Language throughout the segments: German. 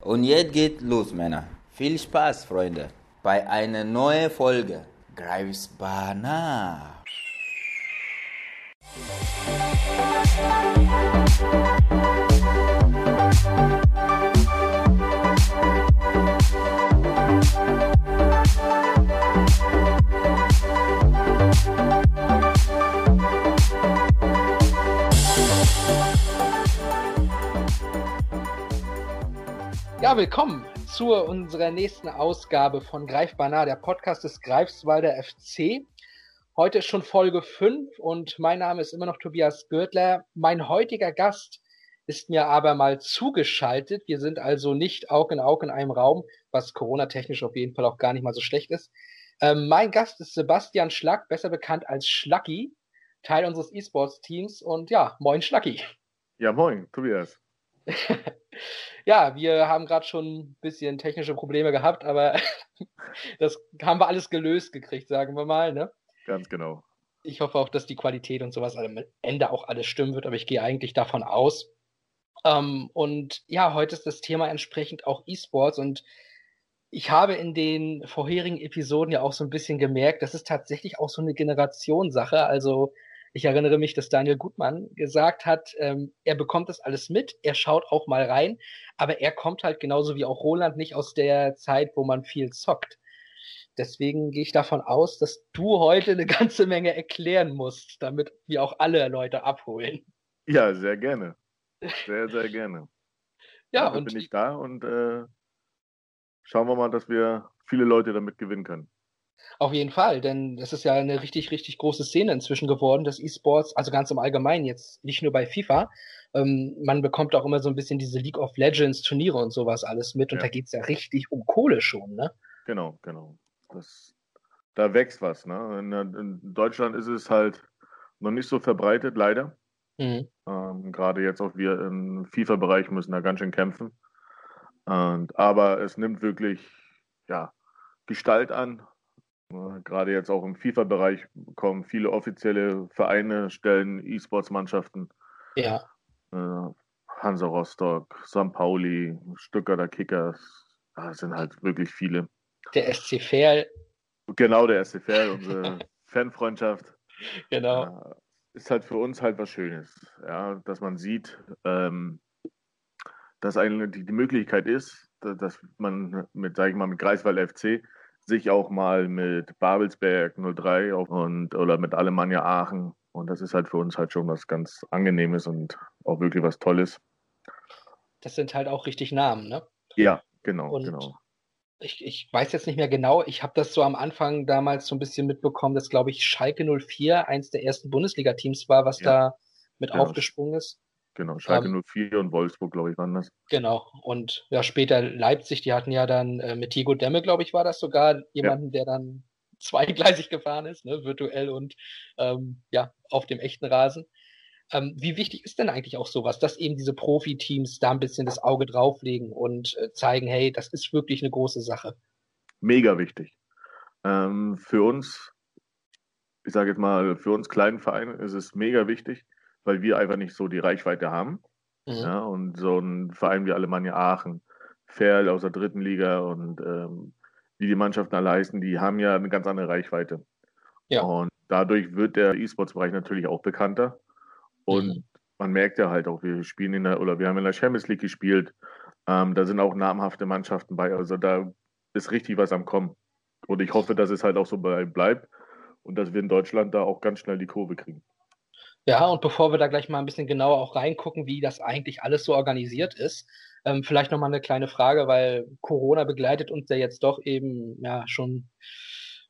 Und jetzt geht los, Männer. Viel Spaß, Freunde, bei einer neuen Folge Greifsbana. Ja, willkommen zu unserer nächsten Ausgabe von Greifbar nah, der Podcast des Greifswalder FC. Heute ist schon Folge 5 und mein Name ist immer noch Tobias Gürtler. Mein heutiger Gast ist mir aber mal zugeschaltet. Wir sind also nicht Aug in Aug in einem Raum, was Corona-technisch auf jeden Fall auch gar nicht mal so schlecht ist. Ähm, mein Gast ist Sebastian Schlack, besser bekannt als Schlacki, Teil unseres E-Sports-Teams. Und ja, moin Schlacki. Ja, moin, Tobias. ja, wir haben gerade schon ein bisschen technische Probleme gehabt, aber das haben wir alles gelöst gekriegt, sagen wir mal, ne? Ganz genau. Ich hoffe auch, dass die Qualität und sowas am Ende auch alles stimmen wird, aber ich gehe eigentlich davon aus. Ähm, und ja, heute ist das Thema entsprechend auch E-Sports und ich habe in den vorherigen Episoden ja auch so ein bisschen gemerkt, das ist tatsächlich auch so eine Generationssache. Also ich erinnere mich, dass Daniel Gutmann gesagt hat, ähm, er bekommt das alles mit, er schaut auch mal rein, aber er kommt halt genauso wie auch Roland nicht aus der Zeit, wo man viel zockt. Deswegen gehe ich davon aus, dass du heute eine ganze Menge erklären musst, damit wir auch alle Leute abholen. Ja, sehr gerne. Sehr, sehr gerne. ja, Dafür und bin ich da und äh, schauen wir mal, dass wir viele Leute damit gewinnen können. Auf jeden Fall, denn das ist ja eine richtig, richtig große Szene inzwischen geworden, das E-Sports, also ganz im Allgemeinen jetzt, nicht nur bei FIFA. Ähm, man bekommt auch immer so ein bisschen diese League of Legends Turniere und sowas alles mit und ja. da geht's ja richtig um Kohle schon, ne? Genau, genau. Das, da wächst was, ne? In, in, Deutschland ist es halt noch nicht so verbreitet, leider. Mhm. Ähm, Gerade jetzt auch wir im FIFA-Bereich müssen da ganz schön kämpfen. Und, aber es nimmt wirklich, ja, Gestalt an Gerade jetzt auch im FIFA-Bereich kommen viele offizielle Vereine, stellen E-Sports-Mannschaften. Ja. Äh, Hansa Rostock, St. Pauli, Stuttgarter Kickers. Das sind halt wirklich viele. Der SC Verl. Genau, der SC Verl, unsere Fanfreundschaft. Genau. ist halt für uns halt was Schönes, ja, dass man sieht, ähm, dass eigentlich die, die Möglichkeit ist, dass man mit, sag ich mal, mit Greifswald FC sich auch mal mit Babelsberg 03 und oder mit Alemannia Aachen. Und das ist halt für uns halt schon was ganz Angenehmes und auch wirklich was Tolles. Das sind halt auch richtig Namen, ne? Ja, genau, und genau. Ich, ich weiß jetzt nicht mehr genau, ich habe das so am Anfang damals so ein bisschen mitbekommen, dass, glaube ich, Schalke 04 eins der ersten Bundesliga-Teams war, was ja. da mit genau. aufgesprungen ist. Genau, Schalke ähm, 04 und Wolfsburg, glaube ich, waren das. Genau. Und ja, später Leipzig, die hatten ja dann äh, mit Tigo Demme, glaube ich, war das sogar jemanden, ja. der dann zweigleisig gefahren ist, ne, virtuell und ähm, ja, auf dem echten Rasen. Ähm, wie wichtig ist denn eigentlich auch sowas, dass eben diese Profiteams da ein bisschen das Auge drauflegen und äh, zeigen, hey, das ist wirklich eine große Sache? Mega wichtig. Ähm, für uns, ich sage jetzt mal, für uns kleinen Vereine ist es mega wichtig, weil wir einfach nicht so die Reichweite haben. Mhm. Ja, und so ein Verein wie Alemannia Aachen, Ferl aus der dritten Liga und ähm, wie die Mannschaften alle heißen, die haben ja eine ganz andere Reichweite. Ja. Und dadurch wird der E-Sports-Bereich natürlich auch bekannter. Und mhm. man merkt ja halt auch, wir spielen in der, oder wir haben in der Champions League gespielt. Ähm, da sind auch namhafte Mannschaften bei. Also da ist richtig was am Kommen. Und ich hoffe, dass es halt auch so bleibt und dass wir in Deutschland da auch ganz schnell die Kurve kriegen. Ja, und bevor wir da gleich mal ein bisschen genauer auch reingucken, wie das eigentlich alles so organisiert ist, ähm, vielleicht nochmal eine kleine Frage, weil Corona begleitet uns ja jetzt doch eben ja schon,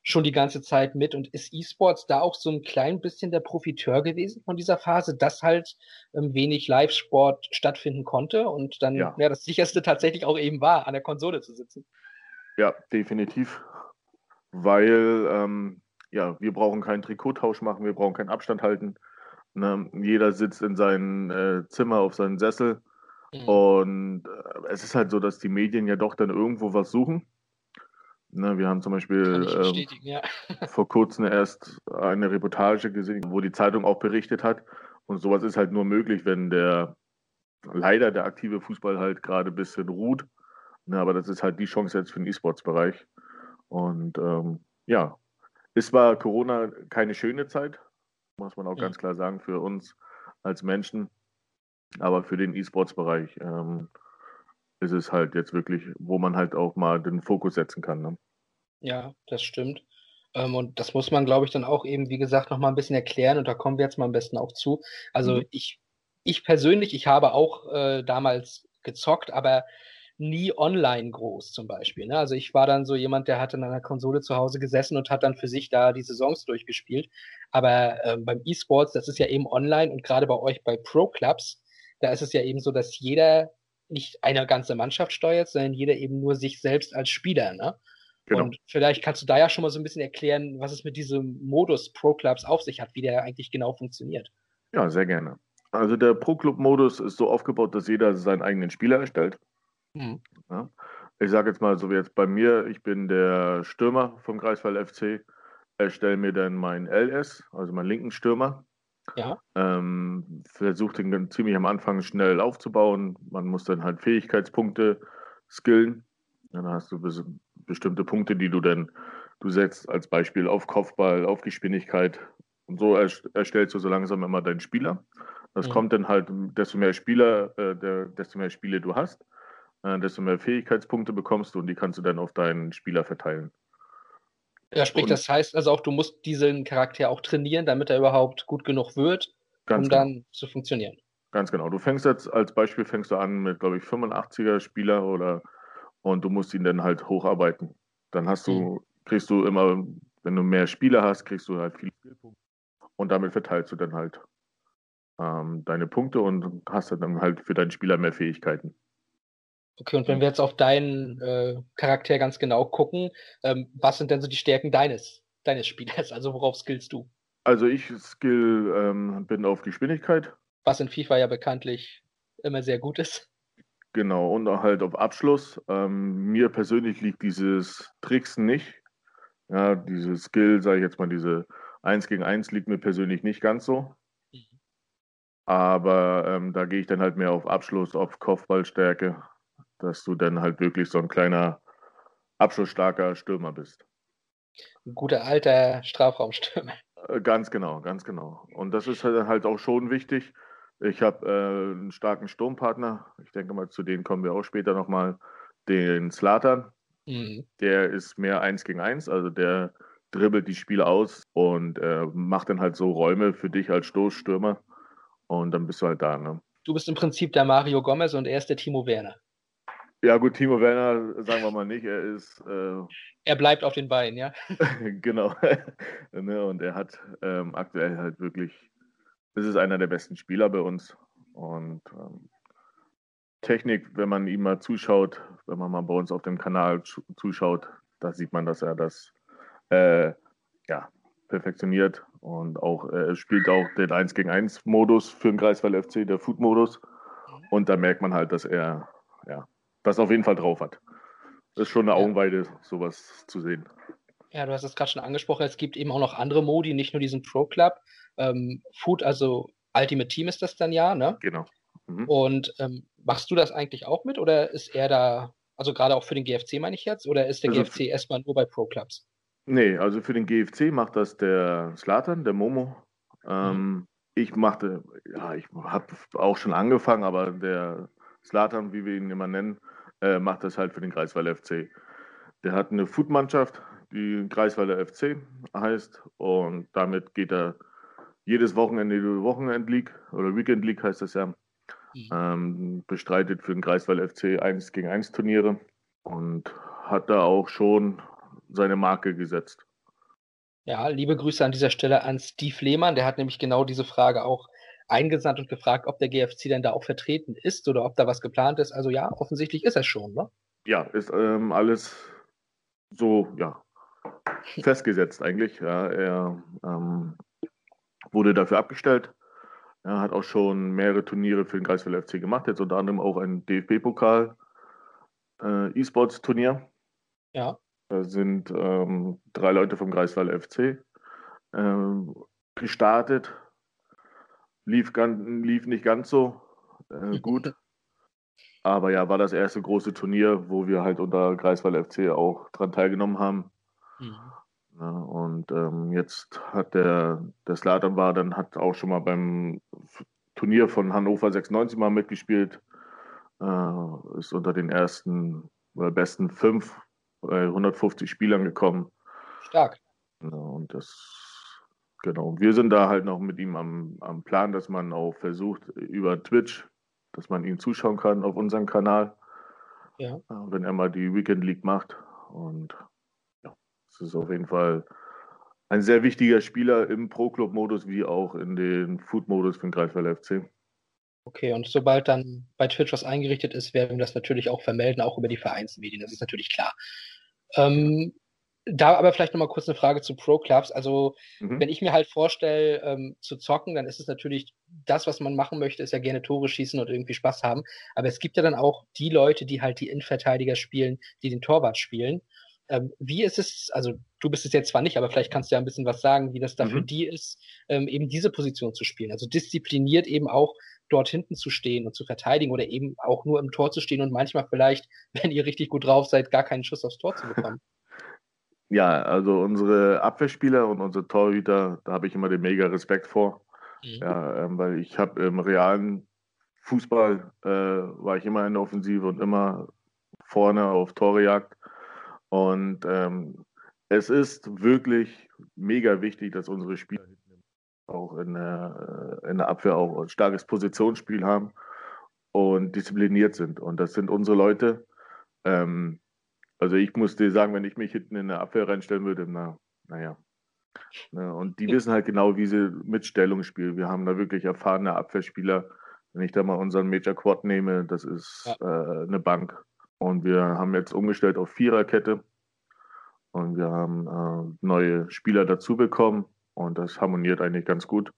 schon die ganze Zeit mit und ist E-Sports da auch so ein klein bisschen der Profiteur gewesen von dieser Phase, dass halt ähm, wenig Live-Sport stattfinden konnte und dann ja. ja das sicherste tatsächlich auch eben war, an der Konsole zu sitzen. Ja, definitiv. Weil ähm, ja, wir brauchen keinen Trikottausch machen, wir brauchen keinen Abstand halten Ne? Jeder sitzt in seinem äh, Zimmer auf seinem Sessel. Mhm. Und äh, es ist halt so, dass die Medien ja doch dann irgendwo was suchen. Ne, wir haben zum Beispiel ähm, ja. vor kurzem erst eine Reportage gesehen, wo die Zeitung auch berichtet hat. Und sowas ist halt nur möglich, wenn der leider der aktive Fußball halt gerade ein bisschen ruht. Ne, aber das ist halt die Chance jetzt für den E-Sports-Bereich. Und ähm, ja, es war Corona keine schöne Zeit, muss man auch ja. ganz klar sagen, für uns als Menschen. Aber für den E-Sports-Bereich ähm, ist es halt jetzt wirklich, wo man halt auch mal den Fokus setzen kann. Ne? Ja, das stimmt. Ähm, und das muss man, glaube ich, dann auch eben, wie gesagt, noch mal ein bisschen erklären. Und da kommen wir jetzt mal am besten auch zu. Also mhm. ich, ich persönlich, ich habe auch äh, damals gezockt, aber nie online groß zum Beispiel. Ne? Also ich war dann so jemand, der hat in einer Konsole zu Hause gesessen und hat dann für sich da die Saisons durchgespielt. Aber äh, beim E-Sports, das ist ja eben online und gerade bei euch bei Pro-Clubs, da ist es ja eben so, dass jeder nicht eine ganze Mannschaft steuert, sondern jeder eben nur sich selbst als Spieler. Ne? Genau. Und vielleicht kannst du da ja schon mal so ein bisschen erklären, was es mit diesem Modus Pro Clubs auf sich hat, wie der eigentlich genau funktioniert. Ja, sehr gerne. Also der Pro Club Modus ist so aufgebaut, dass jeder seinen eigenen Spieler erstellt. Mhm. Ja. Ich sage jetzt mal so wie jetzt bei mir, ich bin der Stürmer vom Greifswald FC, erstelle mir dann meinen LS, also meinen linken Stürmer. Ja. Ähm, versucht den ziemlich am Anfang schnell aufzubauen. Man muss dann halt Fähigkeitspunkte skillen. Dann hast du bestimmte Punkte, die du dann du setzt, als Beispiel auf Kopfball, auf Geschwindigkeit. Und so erstellst du so langsam immer deinen Spieler. Das mhm. kommt dann halt, desto mehr Spieler, äh, desto mehr Spiele du hast, äh, desto mehr Fähigkeitspunkte bekommst du und die kannst du dann auf deinen Spieler verteilen. Ja, sprich, und, das heißt also auch, du musst diesen Charakter auch trainieren, damit er überhaupt gut genug wird, um genau. dann zu funktionieren. Ganz genau. Du fängst jetzt als Beispiel fängst du an mit, glaube ich, 85er Spieler oder und du musst ihn dann halt hocharbeiten. Dann hast du, mhm. kriegst du immer, wenn du mehr Spieler hast, kriegst du halt viele Skillpunkte und damit verteilst du dann halt ähm, deine Punkte und hast dann halt für deinen Spieler mehr Fähigkeiten. Okay, und wenn wir jetzt auf deinen äh, Charakter ganz genau gucken, ähm, was sind denn so die Stärken deines, deines Spielers? Also worauf skillst du? Also ich skill ähm, bin auf Geschwindigkeit. Was in FIFA ja bekanntlich immer sehr gut ist. Genau, und halt auf Abschluss. Ähm, mir persönlich liegt dieses Tricksen nicht. Ja, diese Skill, sage ich jetzt mal, diese 1 gegen 1 liegt mir persönlich nicht ganz so. Mhm. Aber ähm, da gehe ich dann halt mehr auf Abschluss, auf Kopfballstärke, dass du dann halt wirklich so ein kleiner, abschlussstarker Stürmer bist. Ein guter alter Strafraumstürmer. Äh, ganz genau, ganz genau. Und das ist halt, halt auch schon wichtig, ich habe äh, einen starken Sturmpartner. Ich denke mal, zu denen kommen wir auch später nochmal. Den Slatan. Mhm. Der ist mehr eins gegen eins, also der dribbelt die Spiele aus und äh, macht dann halt so Räume für dich als Stoßstürmer. Und dann bist du halt da. Ne? Du bist im Prinzip der Mario Gomez und er ist der Timo Werner. Ja, gut, Timo Werner, sagen wir mal nicht. Er ist. Äh, er bleibt auf den Beinen, ja. genau. ne, und er hat ähm, aktuell halt wirklich ist es einer der besten Spieler bei uns. Und ähm, Technik, wenn man ihm mal zuschaut, wenn man mal bei uns auf dem Kanal zuschaut, da sieht man, dass er das äh, ja, perfektioniert und auch äh, spielt auch den 1 gegen 1 Modus für den Greifswald FC, der Food Modus. Und da merkt man halt, dass er ja, das auf jeden Fall drauf hat. Das ist schon eine Augenweide, sowas zu sehen. Ja, du hast es gerade schon angesprochen, es gibt eben auch noch andere Modi, nicht nur diesen Pro Club ähm, Food, also Ultimate Team ist das dann ja, ne? Genau. Mhm. Und ähm, machst du das eigentlich auch mit oder ist er da, also gerade auch für den GFC meine ich jetzt, oder ist der also GFC erstmal nur bei Pro Clubs? Nee, also für den GFC macht das der Slatan, der Momo. Ähm, mhm. Ich machte, ja, ich habe auch schon angefangen, aber der Slatan, wie wir ihn immer nennen, äh, macht das halt für den Kreisweiler FC. Der hat eine Food-Mannschaft, die Kreisweiler FC heißt, und damit geht er jedes Wochenende die Wochenend League oder Weekend League heißt das ja. Mhm. Ähm, bestreitet für den Greifswald FC 1 gegen 1 Turniere und hat da auch schon seine Marke gesetzt. Ja, liebe Grüße an dieser Stelle an Steve Lehmann, der hat nämlich genau diese Frage auch eingesandt und gefragt, ob der GFC denn da auch vertreten ist oder ob da was geplant ist. Also ja, offensichtlich ist er schon, ne? Ja, ist ähm, alles so, ja, festgesetzt eigentlich. Ja, er ähm, wurde dafür abgestellt. Er hat auch schon mehrere Turniere für den Greifswald FC gemacht, jetzt unter anderem auch ein DFB-Pokal äh, E-Sports-Turnier. Ja. Da sind ähm, drei Leute vom Greifswald FC ähm, gestartet. Lief, ganz, lief nicht ganz so äh, gut. Aber ja, war das erste große Turnier, wo wir halt unter Greifswald FC auch dran teilgenommen haben. Mhm. Ja, und ähm, jetzt hat der, der Slatan war, dann hat auch schon mal beim Turnier von Hannover 96 mal mitgespielt. Äh, ist unter den ersten oder besten fünf bei 150 Spielern gekommen. Stark. Ja, und das, genau. Wir sind da halt noch mit ihm am, am Plan, dass man auch versucht, über Twitch dass man ihm zuschauen kann auf unserem Kanal. Ja. Äh, wenn er mal die Weekend League macht. Und ja, es ist auf jeden Fall ein sehr wichtiger Spieler im Pro-Club-Modus wie auch in den Food-Modus für den Greifswald FC. Okay, und sobald dann bei Twitch was eingerichtet ist, werden wir das natürlich auch vermelden, auch über die Vereinsmedien, das ist natürlich klar. Ähm, da aber vielleicht nochmal kurz eine Frage zu Pro-Clubs. Also, mhm. wenn ich mir halt vorstelle, ähm, zu zocken, dann ist es natürlich das, was man machen möchte, ist ja gerne Tore schießen und irgendwie Spaß haben. Aber es gibt ja dann auch die Leute, die halt die Innenverteidiger spielen, die den Torwart spielen. Ähm, wie ist es, also du bist es jetzt zwar nicht, aber vielleicht kannst du ja ein bisschen was sagen, wie das da mhm. für die ist, ähm, eben diese Position zu spielen. Also diszipliniert eben auch dort hinten zu stehen und zu verteidigen oder eben auch nur im Tor zu stehen und manchmal vielleicht, wenn ihr richtig gut drauf seid, gar keinen Schuss aufs Tor zu bekommen. Ja, also unsere Abwehrspieler und unsere Torhüter, da habe ich immer den mega Respekt vor. Mhm. Ja, ähm, weil ich habe im realen Fußball äh, war ich immer in der Offensive und immer vorne auf Torejagd. Und ähm, es ist wirklich mega wichtig, dass unsere Spieler auch in der, äh, in der Abwehr auch ein starkes Positionsspiel haben und diszipliniert sind. Und das sind unsere Leute. Ähm, also ich muss dir sagen, wenn ich mich hinten in der Abwehr reinstellen würde, na, naja. Ne, und die wissen halt genau, wie sie mit Stellung spielen. Wir haben da wirklich erfahrene Abwehrspieler. Wenn ich da mal unseren Major Quad nehme, das ist ja. äh, eine Bank. Und wir haben jetzt umgestellt auf Viererkette. Und wir haben äh, neue Spieler dazu bekommen. Und das harmoniert eigentlich ganz gut.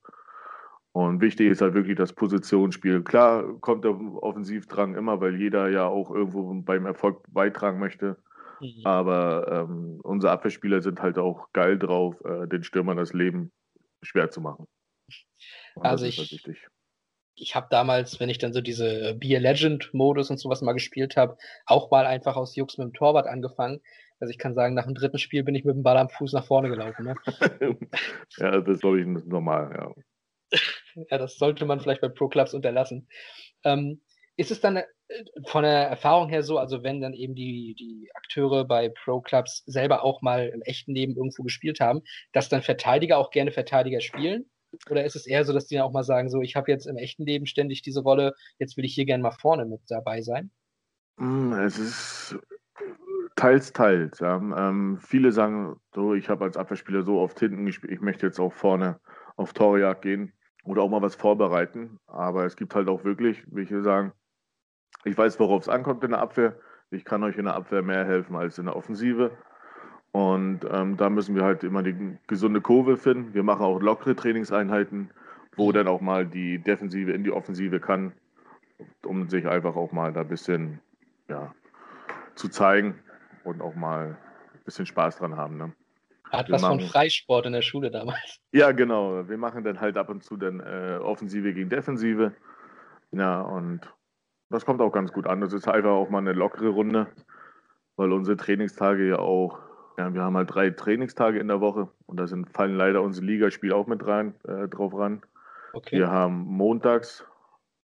Und wichtig ist halt wirklich das Positionsspiel. Klar kommt der Offensivdrang immer, weil jeder ja auch irgendwo beim Erfolg beitragen möchte. Mhm. Aber ähm, unsere Abwehrspieler sind halt auch geil drauf, äh, den Stürmern das Leben schwer zu machen. Und also ich, halt ich habe damals, wenn ich dann so diese Be a Legend-Modus und sowas mal gespielt habe, auch mal einfach aus Jux mit dem Torwart angefangen. Also ich kann sagen, nach dem dritten Spiel bin ich mit dem Ball am Fuß nach vorne gelaufen. Ne? ja, das glaube ich normal, ja. ja, das sollte man vielleicht bei Pro-Clubs unterlassen. Ähm, ist es dann von der Erfahrung her so, also wenn dann eben die, die Akteure bei Pro-Clubs selber auch mal im echten Leben irgendwo gespielt haben, dass dann Verteidiger auch gerne Verteidiger spielen? Oder ist es eher so, dass die dann auch mal sagen, so, ich habe jetzt im echten Leben ständig diese Rolle, jetzt will ich hier gerne mal vorne mit dabei sein? Hm, es ist teils, teils. Ja. Ähm, viele sagen so, ich habe als Abwehrspieler so oft hinten gespielt, ich möchte jetzt auch vorne auf Torjagd gehen oder auch mal was vorbereiten. Aber es gibt halt auch wirklich, wie ich will sagen, ich weiß, worauf es ankommt in der Abwehr. Ich kann euch in der Abwehr mehr helfen als in der Offensive. Und ähm, da müssen wir halt immer die gesunde Kurve finden. Wir machen auch lockere Trainingseinheiten, wo dann auch mal die Defensive in die Offensive kann, um sich einfach auch mal da ein bisschen ja, zu zeigen und auch mal ein bisschen Spaß dran haben. Ne? Hat wir was machen, von Freisport in der Schule damals. Ja, genau. Wir machen dann halt ab und zu dann äh, Offensive gegen Defensive. Ja, und das kommt auch ganz gut an. Das ist einfach auch mal eine lockere Runde, weil unsere Trainingstage ja auch, ja, wir haben halt drei Trainingstage in der Woche und da sind, fallen leider unsere Ligaspiele auch mit rein, äh, drauf ran. Okay. Wir haben montags,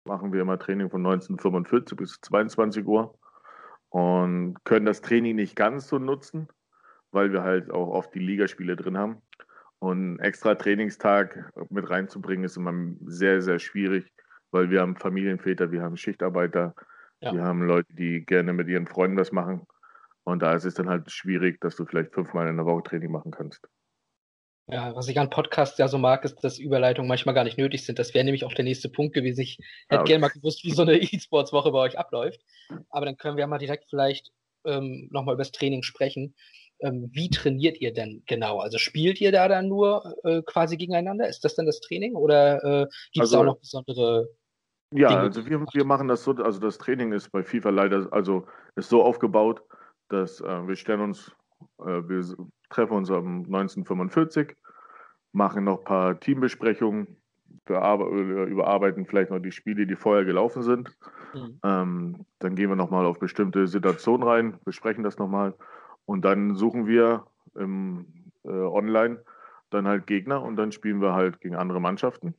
machen wir immer Training von 19.45 bis 22 Uhr und können das Training nicht ganz so nutzen, weil wir halt auch oft die Ligaspiele drin haben. Und extra Trainingstag mit reinzubringen ist immer sehr, sehr schwierig weil wir haben Familienväter, wir haben Schichtarbeiter, ja. wir haben Leute, die gerne mit ihren Freunden was machen. Und da ist es dann halt schwierig, dass du vielleicht fünfmal in der Woche Training machen kannst. Ja, was ich an Podcasts ja so mag, ist, dass Überleitungen manchmal gar nicht nötig sind. Das wäre nämlich auch der nächste Punkt gewesen. Ich hätte ja, gerne mal gewusst, wie so eine E-Sports-Woche bei euch abläuft. Aber dann können wir mal direkt vielleicht ähm, nochmal über das Training sprechen. Ähm, wie trainiert ihr denn genau? Also spielt ihr da dann nur äh, quasi gegeneinander? Ist das dann das Training oder äh, gibt es also, auch noch besondere ja, also wir, wir machen das so, also das Training ist bei FIFA leider, also ist so aufgebaut, dass äh, wir stellen uns, äh, wir treffen uns am 1945, machen noch ein paar Teambesprechungen, überarbeiten vielleicht noch die Spiele, die vorher gelaufen sind Mhm. Ähm, dann gehen wir nochmal auf bestimmte Situationen rein, besprechen das nochmal und dann suchen wir im, äh, online dann halt Gegner und dann spielen wir halt gegen andere Mannschaften.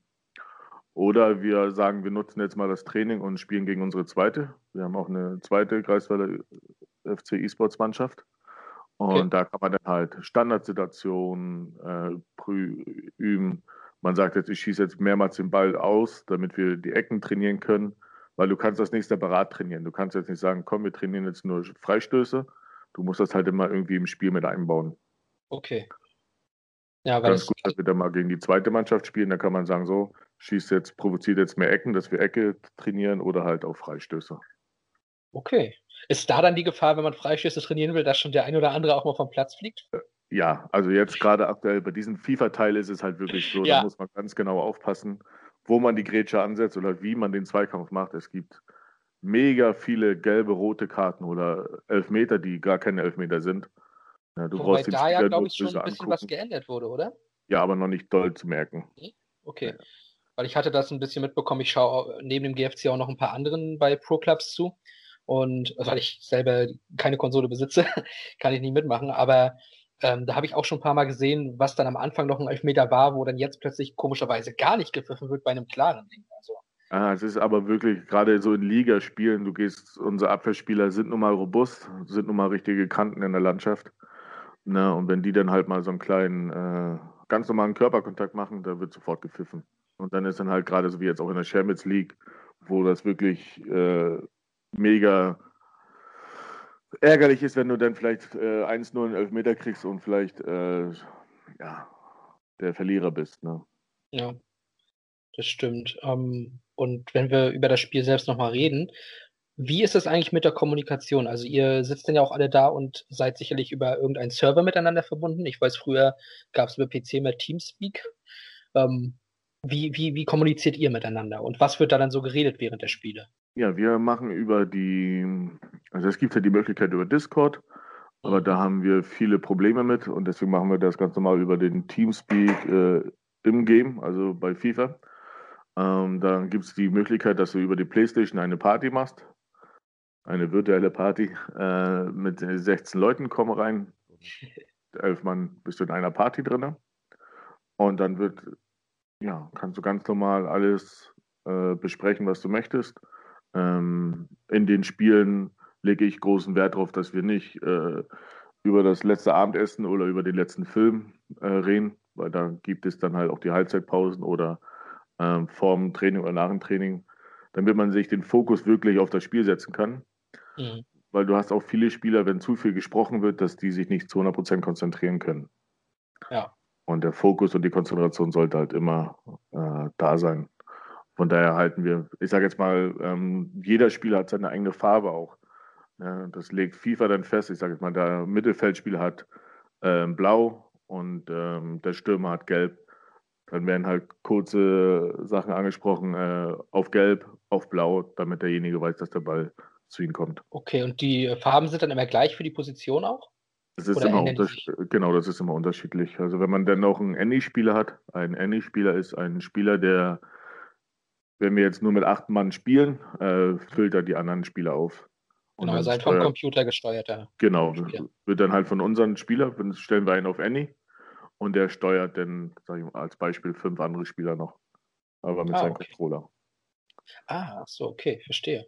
Oder wir sagen, wir nutzen jetzt mal das Training und spielen gegen unsere zweite. Wir haben auch eine zweite Greifswalder FC E-Sports Mannschaft. Und okay. da kann man dann halt Standardsituationen äh, üben. Man sagt jetzt, ich schieße jetzt mehrmals den Ball aus, damit wir die Ecken trainieren können, weil du kannst das nicht separat trainieren. Du kannst jetzt nicht sagen, komm, wir trainieren jetzt nur Freistöße. Du musst das halt immer irgendwie im Spiel mit einbauen. Okay. Ja, weil Ganz gut, dass wir dann mal gegen die zweite Mannschaft spielen. Da kann man sagen, so, schießt jetzt, provoziert jetzt mehr Ecken, dass wir Ecke trainieren oder halt auch Freistöße. Okay. Ist da dann die Gefahr, wenn man Freistöße trainieren will, dass schon der ein oder andere auch mal vom Platz fliegt? Äh, ja, also jetzt gerade aktuell bei diesem FIFA-Teil ist es halt wirklich so, ja. da muss man ganz genau aufpassen, wo man die Grätsche ansetzt oder wie man den Zweikampf macht. Es gibt mega viele gelbe, rote Karten oder Elfmeter, die gar keine Elfmeter sind. Ja, du Wobei da ja, glaube ich, schon ein bisschen angucken. was geändert wurde, oder? Ja, aber noch nicht doll zu merken. Okay. Ja. Weil ich hatte das ein bisschen mitbekommen. Ich schaue neben dem GFC auch noch ein paar anderen bei Pro Clubs zu. Und also weil ich selber keine Konsole besitze, kann ich nicht mitmachen. Aber ähm, da habe ich auch schon ein paar Mal gesehen, was dann am Anfang noch ein Elfmeter war, wo dann jetzt plötzlich komischerweise gar nicht gepfiffen wird bei einem klaren Ding. Also, Ah, es ist aber wirklich gerade so in Ligaspielen, du gehst, unsere Abwehrspieler sind nun mal robust, sind nun mal richtige Kanten in der Landschaft. Ne? Und wenn die dann halt mal so einen kleinen, äh, ganz normalen Körperkontakt machen, da wird sofort gepfiffen. Und dann ist dann halt gerade so wie jetzt auch in der Champions League, wo das wirklich äh, mega ärgerlich ist, wenn du dann vielleicht äh, 1-0 einen Elfmeter kriegst und vielleicht äh, ja, der Verlierer bist. Ne? Ja, das stimmt. Ähm, und wenn wir über das Spiel selbst nochmal reden, wie ist es eigentlich mit der Kommunikation? Also ihr sitzt dann ja auch alle da und seid sicherlich über irgendeinen Server miteinander verbunden. Ich weiß, früher gab es über PC mehr Teamspeak. Ähm, wie, wie, wie kommuniziert ihr miteinander und was wird da dann so geredet während der Spiele? Ja, wir machen über die, also es gibt ja die Möglichkeit über Discord, aber da haben wir viele Probleme mit und deswegen machen wir das ganz normal über den Teamspeak äh, im Game, also bei FIFA. Ähm, da gibt es die Möglichkeit, dass du über die Playstation eine Party machst, eine virtuelle Party äh, mit 16 Leuten kommen rein. Elf Mann bist du in einer Party drin. Und dann wird, ja, kannst du ganz normal alles äh, besprechen, was du möchtest. Ähm, in den Spielen lege ich großen Wert darauf, dass wir nicht äh, über das letzte Abendessen oder über den letzten Film äh, reden, weil da gibt es dann halt auch die Halbzeitpausen oder ähm, vorm Training oder nach dem Training, damit man sich den Fokus wirklich auf das Spiel setzen kann. Mhm. Weil du hast auch viele Spieler, wenn zu viel gesprochen wird, dass die sich nicht zu 100% konzentrieren können. Ja. Und der Fokus und die Konzentration sollte halt immer äh, da sein. Von daher halten wir, ich sage jetzt mal, ähm, jeder Spieler hat seine eigene Farbe auch. Ja, das legt FIFA dann fest. Ich sage jetzt mal, der Mittelfeldspieler hat ähm, blau und ähm, der Stürmer hat gelb. Dann werden halt kurze Sachen angesprochen, äh, auf gelb, auf blau, damit derjenige weiß, dass der Ball zu ihm kommt. Okay, und die Farben sind dann immer gleich für die Position auch? Das ist immer genau, das ist immer unterschiedlich. Also wenn man dann noch einen Any-Spieler hat, ein Any-Spieler ist ein Spieler, der, wenn wir jetzt nur mit acht Mann spielen, äh, filtert die anderen Spieler auf. Und genau, seid vom Computer gesteuerter. Genau, Spieler. wird dann halt von unseren Spielern, stellen wir einen auf Any und der steuert dann, sag ich mal, als Beispiel fünf andere Spieler noch. Aber mit ah, seinem okay. Controller. Ah, so, okay, verstehe.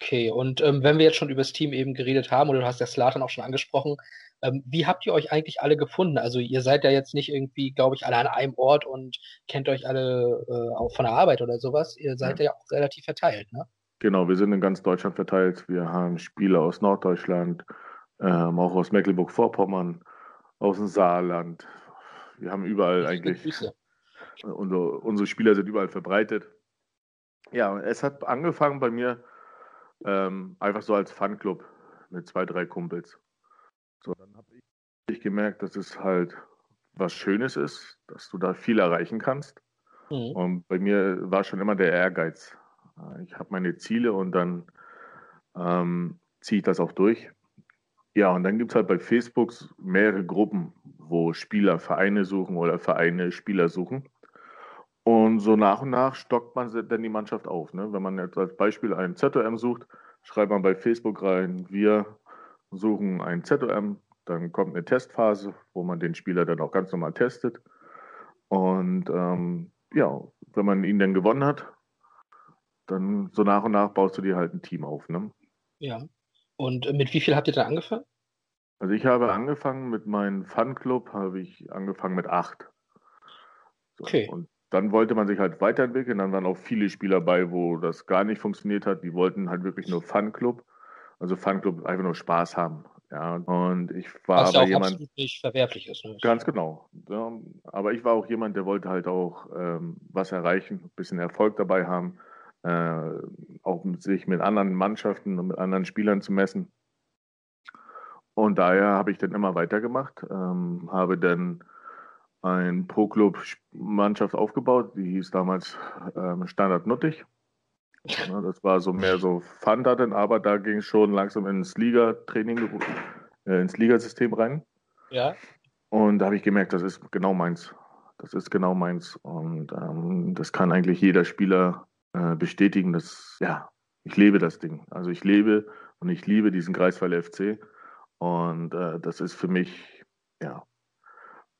Okay, und ähm, wenn wir jetzt schon über das Team eben geredet haben, oder du hast ja Slatan auch schon angesprochen, ähm, wie habt ihr euch eigentlich alle gefunden? Also ihr seid ja jetzt nicht irgendwie, glaube ich, alle an einem Ort und kennt euch alle äh, auch von der Arbeit oder sowas. Ihr seid ja, ja auch relativ verteilt, ne? Genau, wir sind in ganz Deutschland verteilt. Wir haben Spieler aus Norddeutschland, ähm, auch aus Mecklenburg-Vorpommern, aus dem Saarland. Wir haben überall eigentlich. Unsere, unsere Spieler sind überall verbreitet. Ja, es hat angefangen bei mir ähm, einfach so als Fanclub mit zwei, drei Kumpels. So, dann habe ich gemerkt, dass es halt was Schönes ist, dass du da viel erreichen kannst. Mhm. Und bei mir war schon immer der Ehrgeiz. Ich habe meine Ziele und dann ähm, ziehe ich das auch durch. Ja, und dann gibt es halt bei Facebook mehrere Gruppen, wo Spieler Vereine suchen oder Vereine Spieler suchen. Und so nach und nach stockt man dann die Mannschaft auf. Ne? Wenn man jetzt als Beispiel einen ZOM sucht, schreibt man bei Facebook rein, wir suchen einen ZOM, dann kommt eine Testphase, wo man den Spieler dann auch ganz normal testet. Und ähm, ja, wenn man ihn dann gewonnen hat, dann so nach und nach baust du dir halt ein Team auf. Ne? Ja. Und mit wie viel habt ihr dann angefangen? Also ich habe angefangen mit meinem Fanclub, habe ich angefangen mit acht. So, okay. Und dann wollte man sich halt weiterentwickeln. Dann waren auch viele Spieler bei, wo das gar nicht funktioniert hat. Die wollten halt wirklich nur Fanclub. Also Fanclub einfach nur Spaß haben. Ja, und ich war Was aber ja auch jemand. nicht verwerflich ist. Ne? Ganz genau. Ja, aber ich war auch jemand, der wollte halt auch ähm, was erreichen, ein bisschen Erfolg dabei haben, äh, auch sich mit anderen Mannschaften und mit anderen Spielern zu messen. Und daher habe ich dann immer weitergemacht, ähm, habe dann ein Pro-Club-Mannschaft aufgebaut, die hieß damals ähm, Standard Nuttig. Ja, das war so mehr so Fun dann, aber da ging es schon langsam ins Liga-Training, äh, ins Ligasystem rein. Ja. Und da habe ich gemerkt, das ist genau meins. Das ist genau meins. Und ähm, das kann eigentlich jeder Spieler äh, bestätigen, dass, ja, ich lebe das Ding. Also ich lebe und ich liebe diesen Greifswald FC. Und äh, das ist für mich, ja,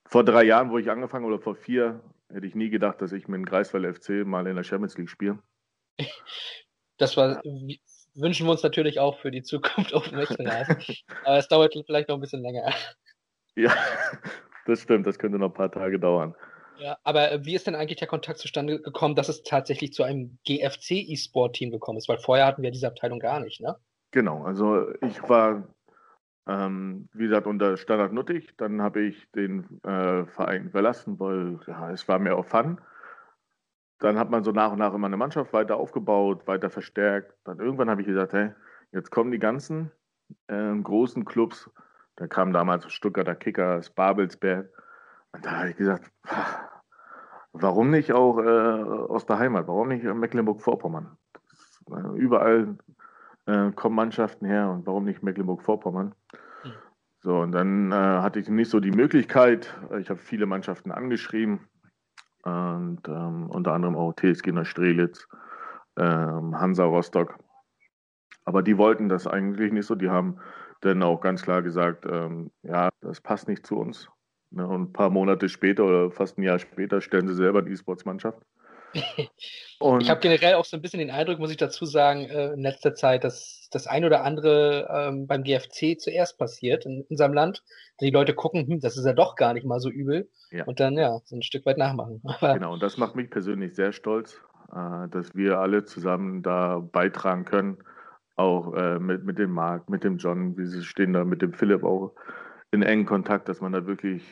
vor drei Jahren, wo ich angefangen oder vor vier, hätte ich nie gedacht, dass ich mit dem Greifswald FC mal in der Champions League spiele. Das war, wünschen wir uns natürlich auch für die Zukunft auf dem Aber es dauert vielleicht noch ein bisschen länger. Ja, das stimmt, das könnte noch ein paar Tage dauern. Ja, aber wie ist denn eigentlich der Kontakt zustande gekommen, dass es tatsächlich zu einem GFC E-Sport-Team gekommen ist? Weil vorher hatten wir diese Abteilung gar nicht, ne? Genau, also ich war ähm, wie gesagt, unter Standard Nuttig. Dann habe ich den äh, Verein verlassen, weil ja, es war mehr auf Fun. Dann hat man so nach und nach immer eine Mannschaft weiter aufgebaut, weiter verstärkt. Dann irgendwann habe ich gesagt, hey, jetzt kommen die ganzen äh, großen Clubs. Da kam damals Stuttgarter Kickers, Babelsberg. Und da habe ich gesagt, warum nicht auch äh, aus der Heimat? Warum nicht Mecklenburg-Vorpommern? Äh, überall äh, kommen Mannschaften her und warum nicht Mecklenburg-Vorpommern? Mhm. So, und dann äh, hatte ich nicht so die Möglichkeit. Ich habe viele Mannschaften angeschrieben und ähm, unter anderem auch TSG Neustrelitz, ähm, Hansa Rostock. Aber die wollten das eigentlich nicht so. Die haben dann auch ganz klar gesagt, ähm, ja, das passt nicht zu uns. Ne? Und ein paar Monate später oder fast ein Jahr später stellen sie selber die E-Sports-Mannschaft. Und ich habe generell auch so ein bisschen den Eindruck, muss ich dazu sagen, äh, in letzter Zeit, dass das ein oder andere ähm, beim GFC zuerst passiert in unserem Land. Die Leute gucken, hm, das ist ja doch gar nicht mal so übel. Ja. Und dann ja, so ein Stück weit nachmachen. genau, und das macht mich persönlich sehr stolz, äh, dass wir alle zusammen da beitragen können. Auch äh, mit, mit dem Marc, mit dem John, wie sie stehen da, mit dem Philipp auch in engen Kontakt, dass man da wirklich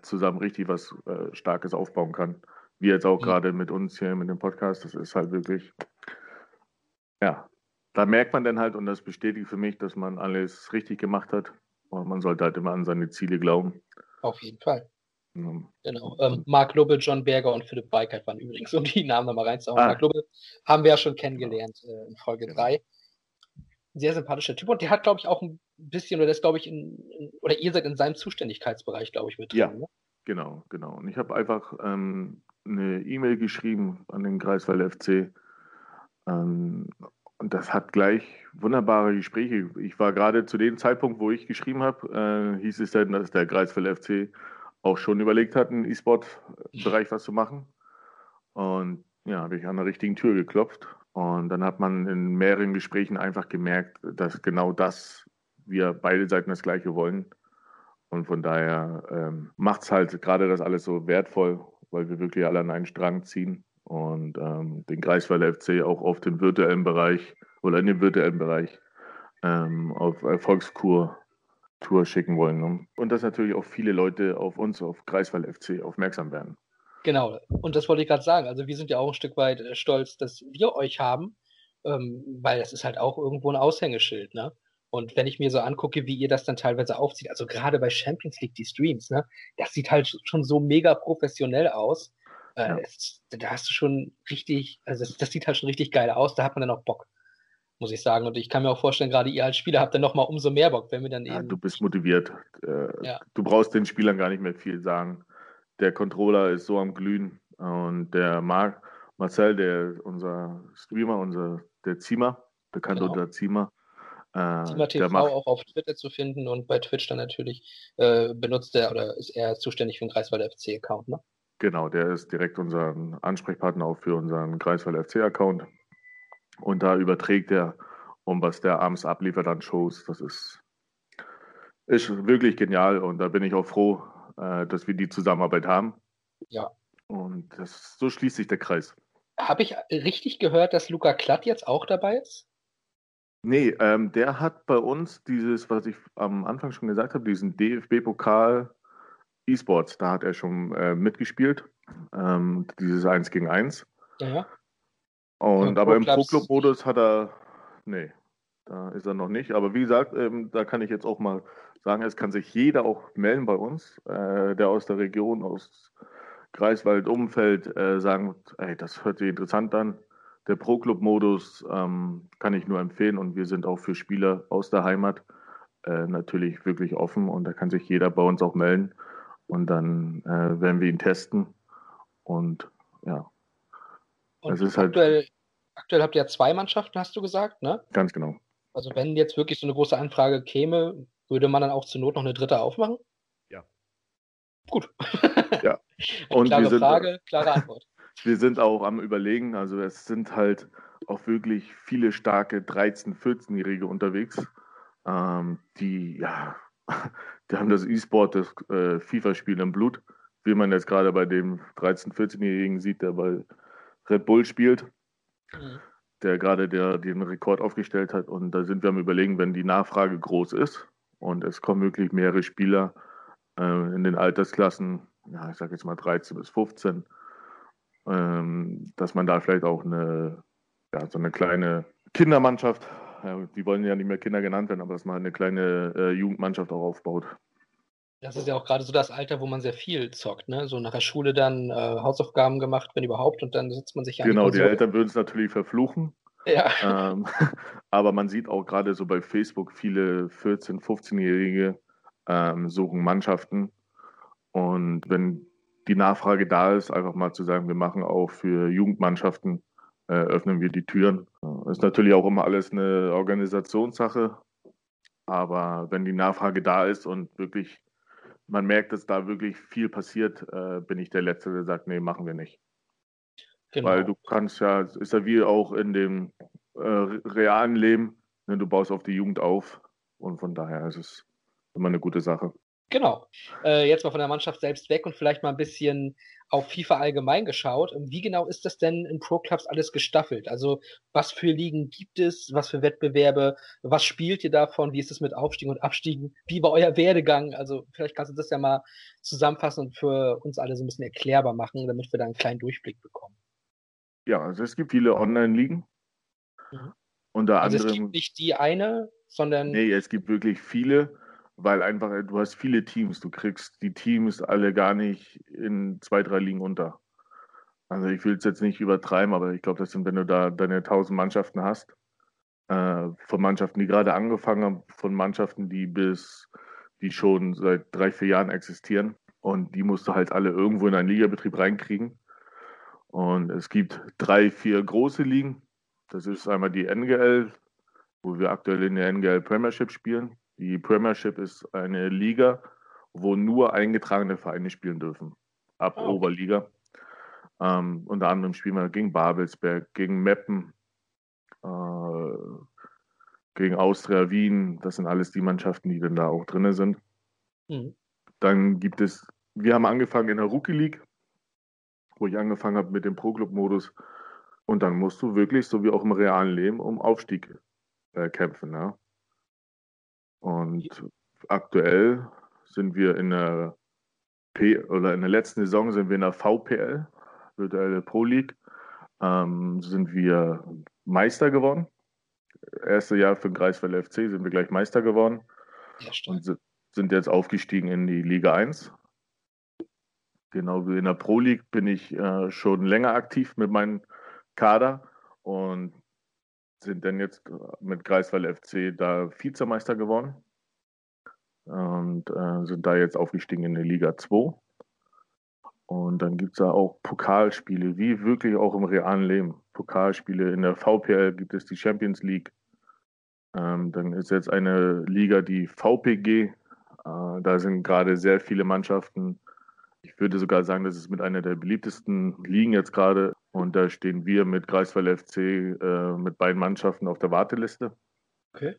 zusammen richtig was Starkes aufbauen kann. Wie jetzt auch mhm. gerade mit uns hier mit dem Podcast. Das ist halt wirklich, ja, da merkt man dann halt und das bestätigt für mich, dass man alles richtig gemacht hat. Und man sollte halt immer an seine Ziele glauben. Auf jeden Fall. Ja. Genau. Ähm, Marc Lubbe, John Berger und Philipp Weikert waren übrigens, um die Namen nochmal reinzuhauen. Ah. Marc Lubbe haben wir ja schon kennengelernt äh, in Folge 3. Genau. Sehr sympathischer Typ und der hat, glaube ich, auch ein bisschen, oder das glaube ich, in, in, oder ihr seid in seinem Zuständigkeitsbereich, glaube ich, mit drin. Ja, ne? genau, genau. Und ich habe einfach ähm, eine E-Mail geschrieben an den Kreiswald FC. Ähm, und das hat gleich wunderbare Gespräche. Ich war gerade zu dem Zeitpunkt, wo ich geschrieben habe, äh, hieß es dann, dass der Kreiswald FC auch schon überlegt hat, im E-Sport-Bereich was zu machen. Und ja, habe ich an der richtigen Tür geklopft. Und dann hat man in mehreren Gesprächen einfach gemerkt, dass genau das wir beide Seiten das Gleiche wollen. Und von daher ähm, macht es halt gerade das alles so wertvoll weil wir wirklich alle an einen Strang ziehen und ähm, den Greifswald FC auch auf den virtuellen Bereich oder in den virtuellen Bereich ähm, auf Erfolgskur Tour schicken wollen. Ne? Und dass natürlich auch viele Leute auf uns, auf Greifswald FC, aufmerksam werden. Genau, und das wollte ich gerade sagen. Also wir sind ja auch ein Stück weit äh, stolz, dass wir euch haben, ähm, weil das ist halt auch irgendwo ein Aushängeschild, ne? Und wenn ich mir so angucke, wie ihr das dann teilweise aufzieht, also gerade bei Champions League die Streams, ne, das sieht halt schon so mega professionell aus. Äh, ja. es, da hast du schon richtig, also das, das, sieht halt schon richtig geil aus, da hat man dann auch Bock, muss ich sagen. Und ich kann mir auch vorstellen, gerade ihr als Spieler habt dann nochmal umso mehr Bock, wenn wir dann ja, eben. Du bist motiviert. Äh, ja. Du brauchst den Spielern gar nicht mehr viel sagen. Der Controller ist so am Glühen. Und der Marc, Marcel, der unser Streamer, unser der Ziemer, bekannt genau. unter Ziemer. Äh, Ziemer TV macht, auch auf Twitter zu finden und bei Twitch dann natürlich äh, benutzt er oder ist er zuständig für den Greifswald FC-Account, ne? Genau, der ist direkt unser Ansprechpartner auch für unseren Greifswald FC-Account. Und da überträgt er, um was der abends abliefert an Shows. Das ist, ist wirklich genial und da bin ich auch froh, äh, dass wir die Zusammenarbeit haben. Ja. Und das, so schließt sich der Kreis. Habe ich richtig gehört, dass Luca Klatt jetzt auch dabei ist? Nee, ähm, der hat bei uns dieses, was ich am Anfang schon gesagt habe, diesen DFB-Pokal E-Sports, da hat er schon äh, mitgespielt. Ähm, dieses 1 gegen 1. Ja. Und aber im Pro-Club-Modus hat er, nee, da ist er noch nicht. Aber wie gesagt, ähm, da kann ich jetzt auch mal sagen, es kann sich jeder auch melden bei uns, äh, der aus der Region, aus Greifswald, Umfeld, äh, sagen, ey, das hört sich interessant an. Der Pro-Club-Modus ähm, kann ich nur empfehlen und wir sind auch für Spieler aus der Heimat äh, natürlich wirklich offen und da kann sich jeder bei uns auch melden und dann äh, werden wir ihn testen und ja. Und es ist halt aktuell, halt, aktuell habt ihr ja zwei Mannschaften, hast du gesagt, ne? Ganz genau. Also wenn jetzt wirklich so eine große Anfrage käme, würde man dann auch zur Not noch eine dritte aufmachen? Ja. Gut. Ja. Und klare sind, Frage, klare Antwort. Wir sind auch am Überlegen, also es sind halt auch wirklich viele starke 13-, 14-Jährige unterwegs, ähm, die, ja, die haben das E-Sport, das äh, FIFA-Spiel im Blut, wie man jetzt gerade bei dem 13-, 14-Jährigen sieht, der bei Red Bull spielt, mhm. der gerade der, den Rekord aufgestellt hat. Und da sind wir am Überlegen, wenn die Nachfrage groß ist und es kommen wirklich mehrere Spieler äh, in den Altersklassen, ja, ich sage jetzt mal 13 bis 15, ähm, dass man da vielleicht auch eine, ja, so eine kleine Kindermannschaft, ja, die wollen ja nicht mehr Kinder genannt werden, aber dass man eine kleine äh, Jugendmannschaft auch aufbaut. Das ist ja auch gerade so das Alter, wo man sehr viel zockt, ne? So nach der Schule dann äh, Hausaufgaben gemacht, wenn überhaupt, und dann sitzt man sich an Genau, die, die Eltern würden es natürlich verfluchen. Ja. Ähm, aber man sieht auch gerade so bei Facebook viele 14-, 15-Jährige ähm, suchen Mannschaften. Und wenn die Nachfrage da ist, einfach mal zu sagen, wir machen auch für Jugendmannschaften, äh, öffnen wir die Türen. Das ist natürlich auch immer alles eine Organisationssache. Aber wenn die Nachfrage da ist und wirklich man merkt, dass da wirklich viel passiert, äh, bin ich der Letzte, der sagt, nee, machen wir nicht. Genau. Weil du kannst ja, ist ja wie auch in dem äh, realen Leben, ne, du baust auf die Jugend auf und von daher ist es immer eine gute Sache. Genau. Äh, jetzt mal von der Mannschaft selbst weg und vielleicht mal ein bisschen auf FIFA allgemein geschaut. Wie genau ist das denn in Pro Clubs alles gestaffelt? Also was für Ligen gibt es? Was für Wettbewerbe? Was spielt ihr davon? Wie ist es mit Aufstiegen und Abstiegen? Wie war euer Werdegang? Also vielleicht kannst du das ja mal zusammenfassen und für uns alle so ein bisschen erklärbar machen, damit wir da einen kleinen Durchblick bekommen. Ja, also es gibt viele Online-Ligen. Mhm. Unter also anderem. Es gibt nicht die eine, sondern. Nee, es gibt wirklich viele weil einfach du hast viele Teams, du kriegst die Teams alle gar nicht in zwei, drei Ligen unter. Also ich will es jetzt nicht übertreiben, aber ich glaube, das sind, wenn du da deine tausend Mannschaften hast, äh, von Mannschaften, die gerade angefangen haben, von Mannschaften, die bis, die schon seit drei, vier Jahren existieren und die musst du halt alle irgendwo in einen Ligabetrieb reinkriegen. Und es gibt drei, vier große Ligen. Das ist einmal die NGL, wo wir aktuell in der NGL Premiership spielen. Die Premiership ist eine Liga, wo nur eingetragene Vereine spielen dürfen. Ab oh. Oberliga. Ähm, unter anderem spielen wir gegen Babelsberg, gegen Meppen, äh, gegen Austria Wien. Das sind alles die Mannschaften, die dann da auch drin sind. Mhm. Dann gibt es, wir haben angefangen in der Rookie League, wo ich angefangen habe mit dem Pro-Club-Modus. Und dann musst du wirklich, so wie auch im realen Leben, um Aufstieg äh, kämpfen. Ja? Und aktuell sind wir in der P oder in der letzten Saison sind wir in der VPL, virtuelle Pro League, ähm, sind wir Meister geworden. Erste Jahr für den Greifswald FC sind wir gleich Meister geworden ja, und sind jetzt aufgestiegen in die Liga 1. Genau wie in der Pro League bin ich äh, schon länger aktiv mit meinem Kader und sind dann jetzt mit Greifswald FC da Vizemeister geworden und äh, sind da jetzt aufgestiegen in die Liga 2. Und dann gibt es da auch Pokalspiele, wie wirklich auch im realen Leben. Pokalspiele. In der VPL gibt es die Champions League. Ähm, dann ist jetzt eine Liga, die VPG. Äh, da sind gerade sehr viele Mannschaften. Ich würde sogar sagen, das ist mit einer der beliebtesten Ligen jetzt gerade. Und da stehen wir mit Greifswald FC äh, mit beiden Mannschaften auf der Warteliste. Okay.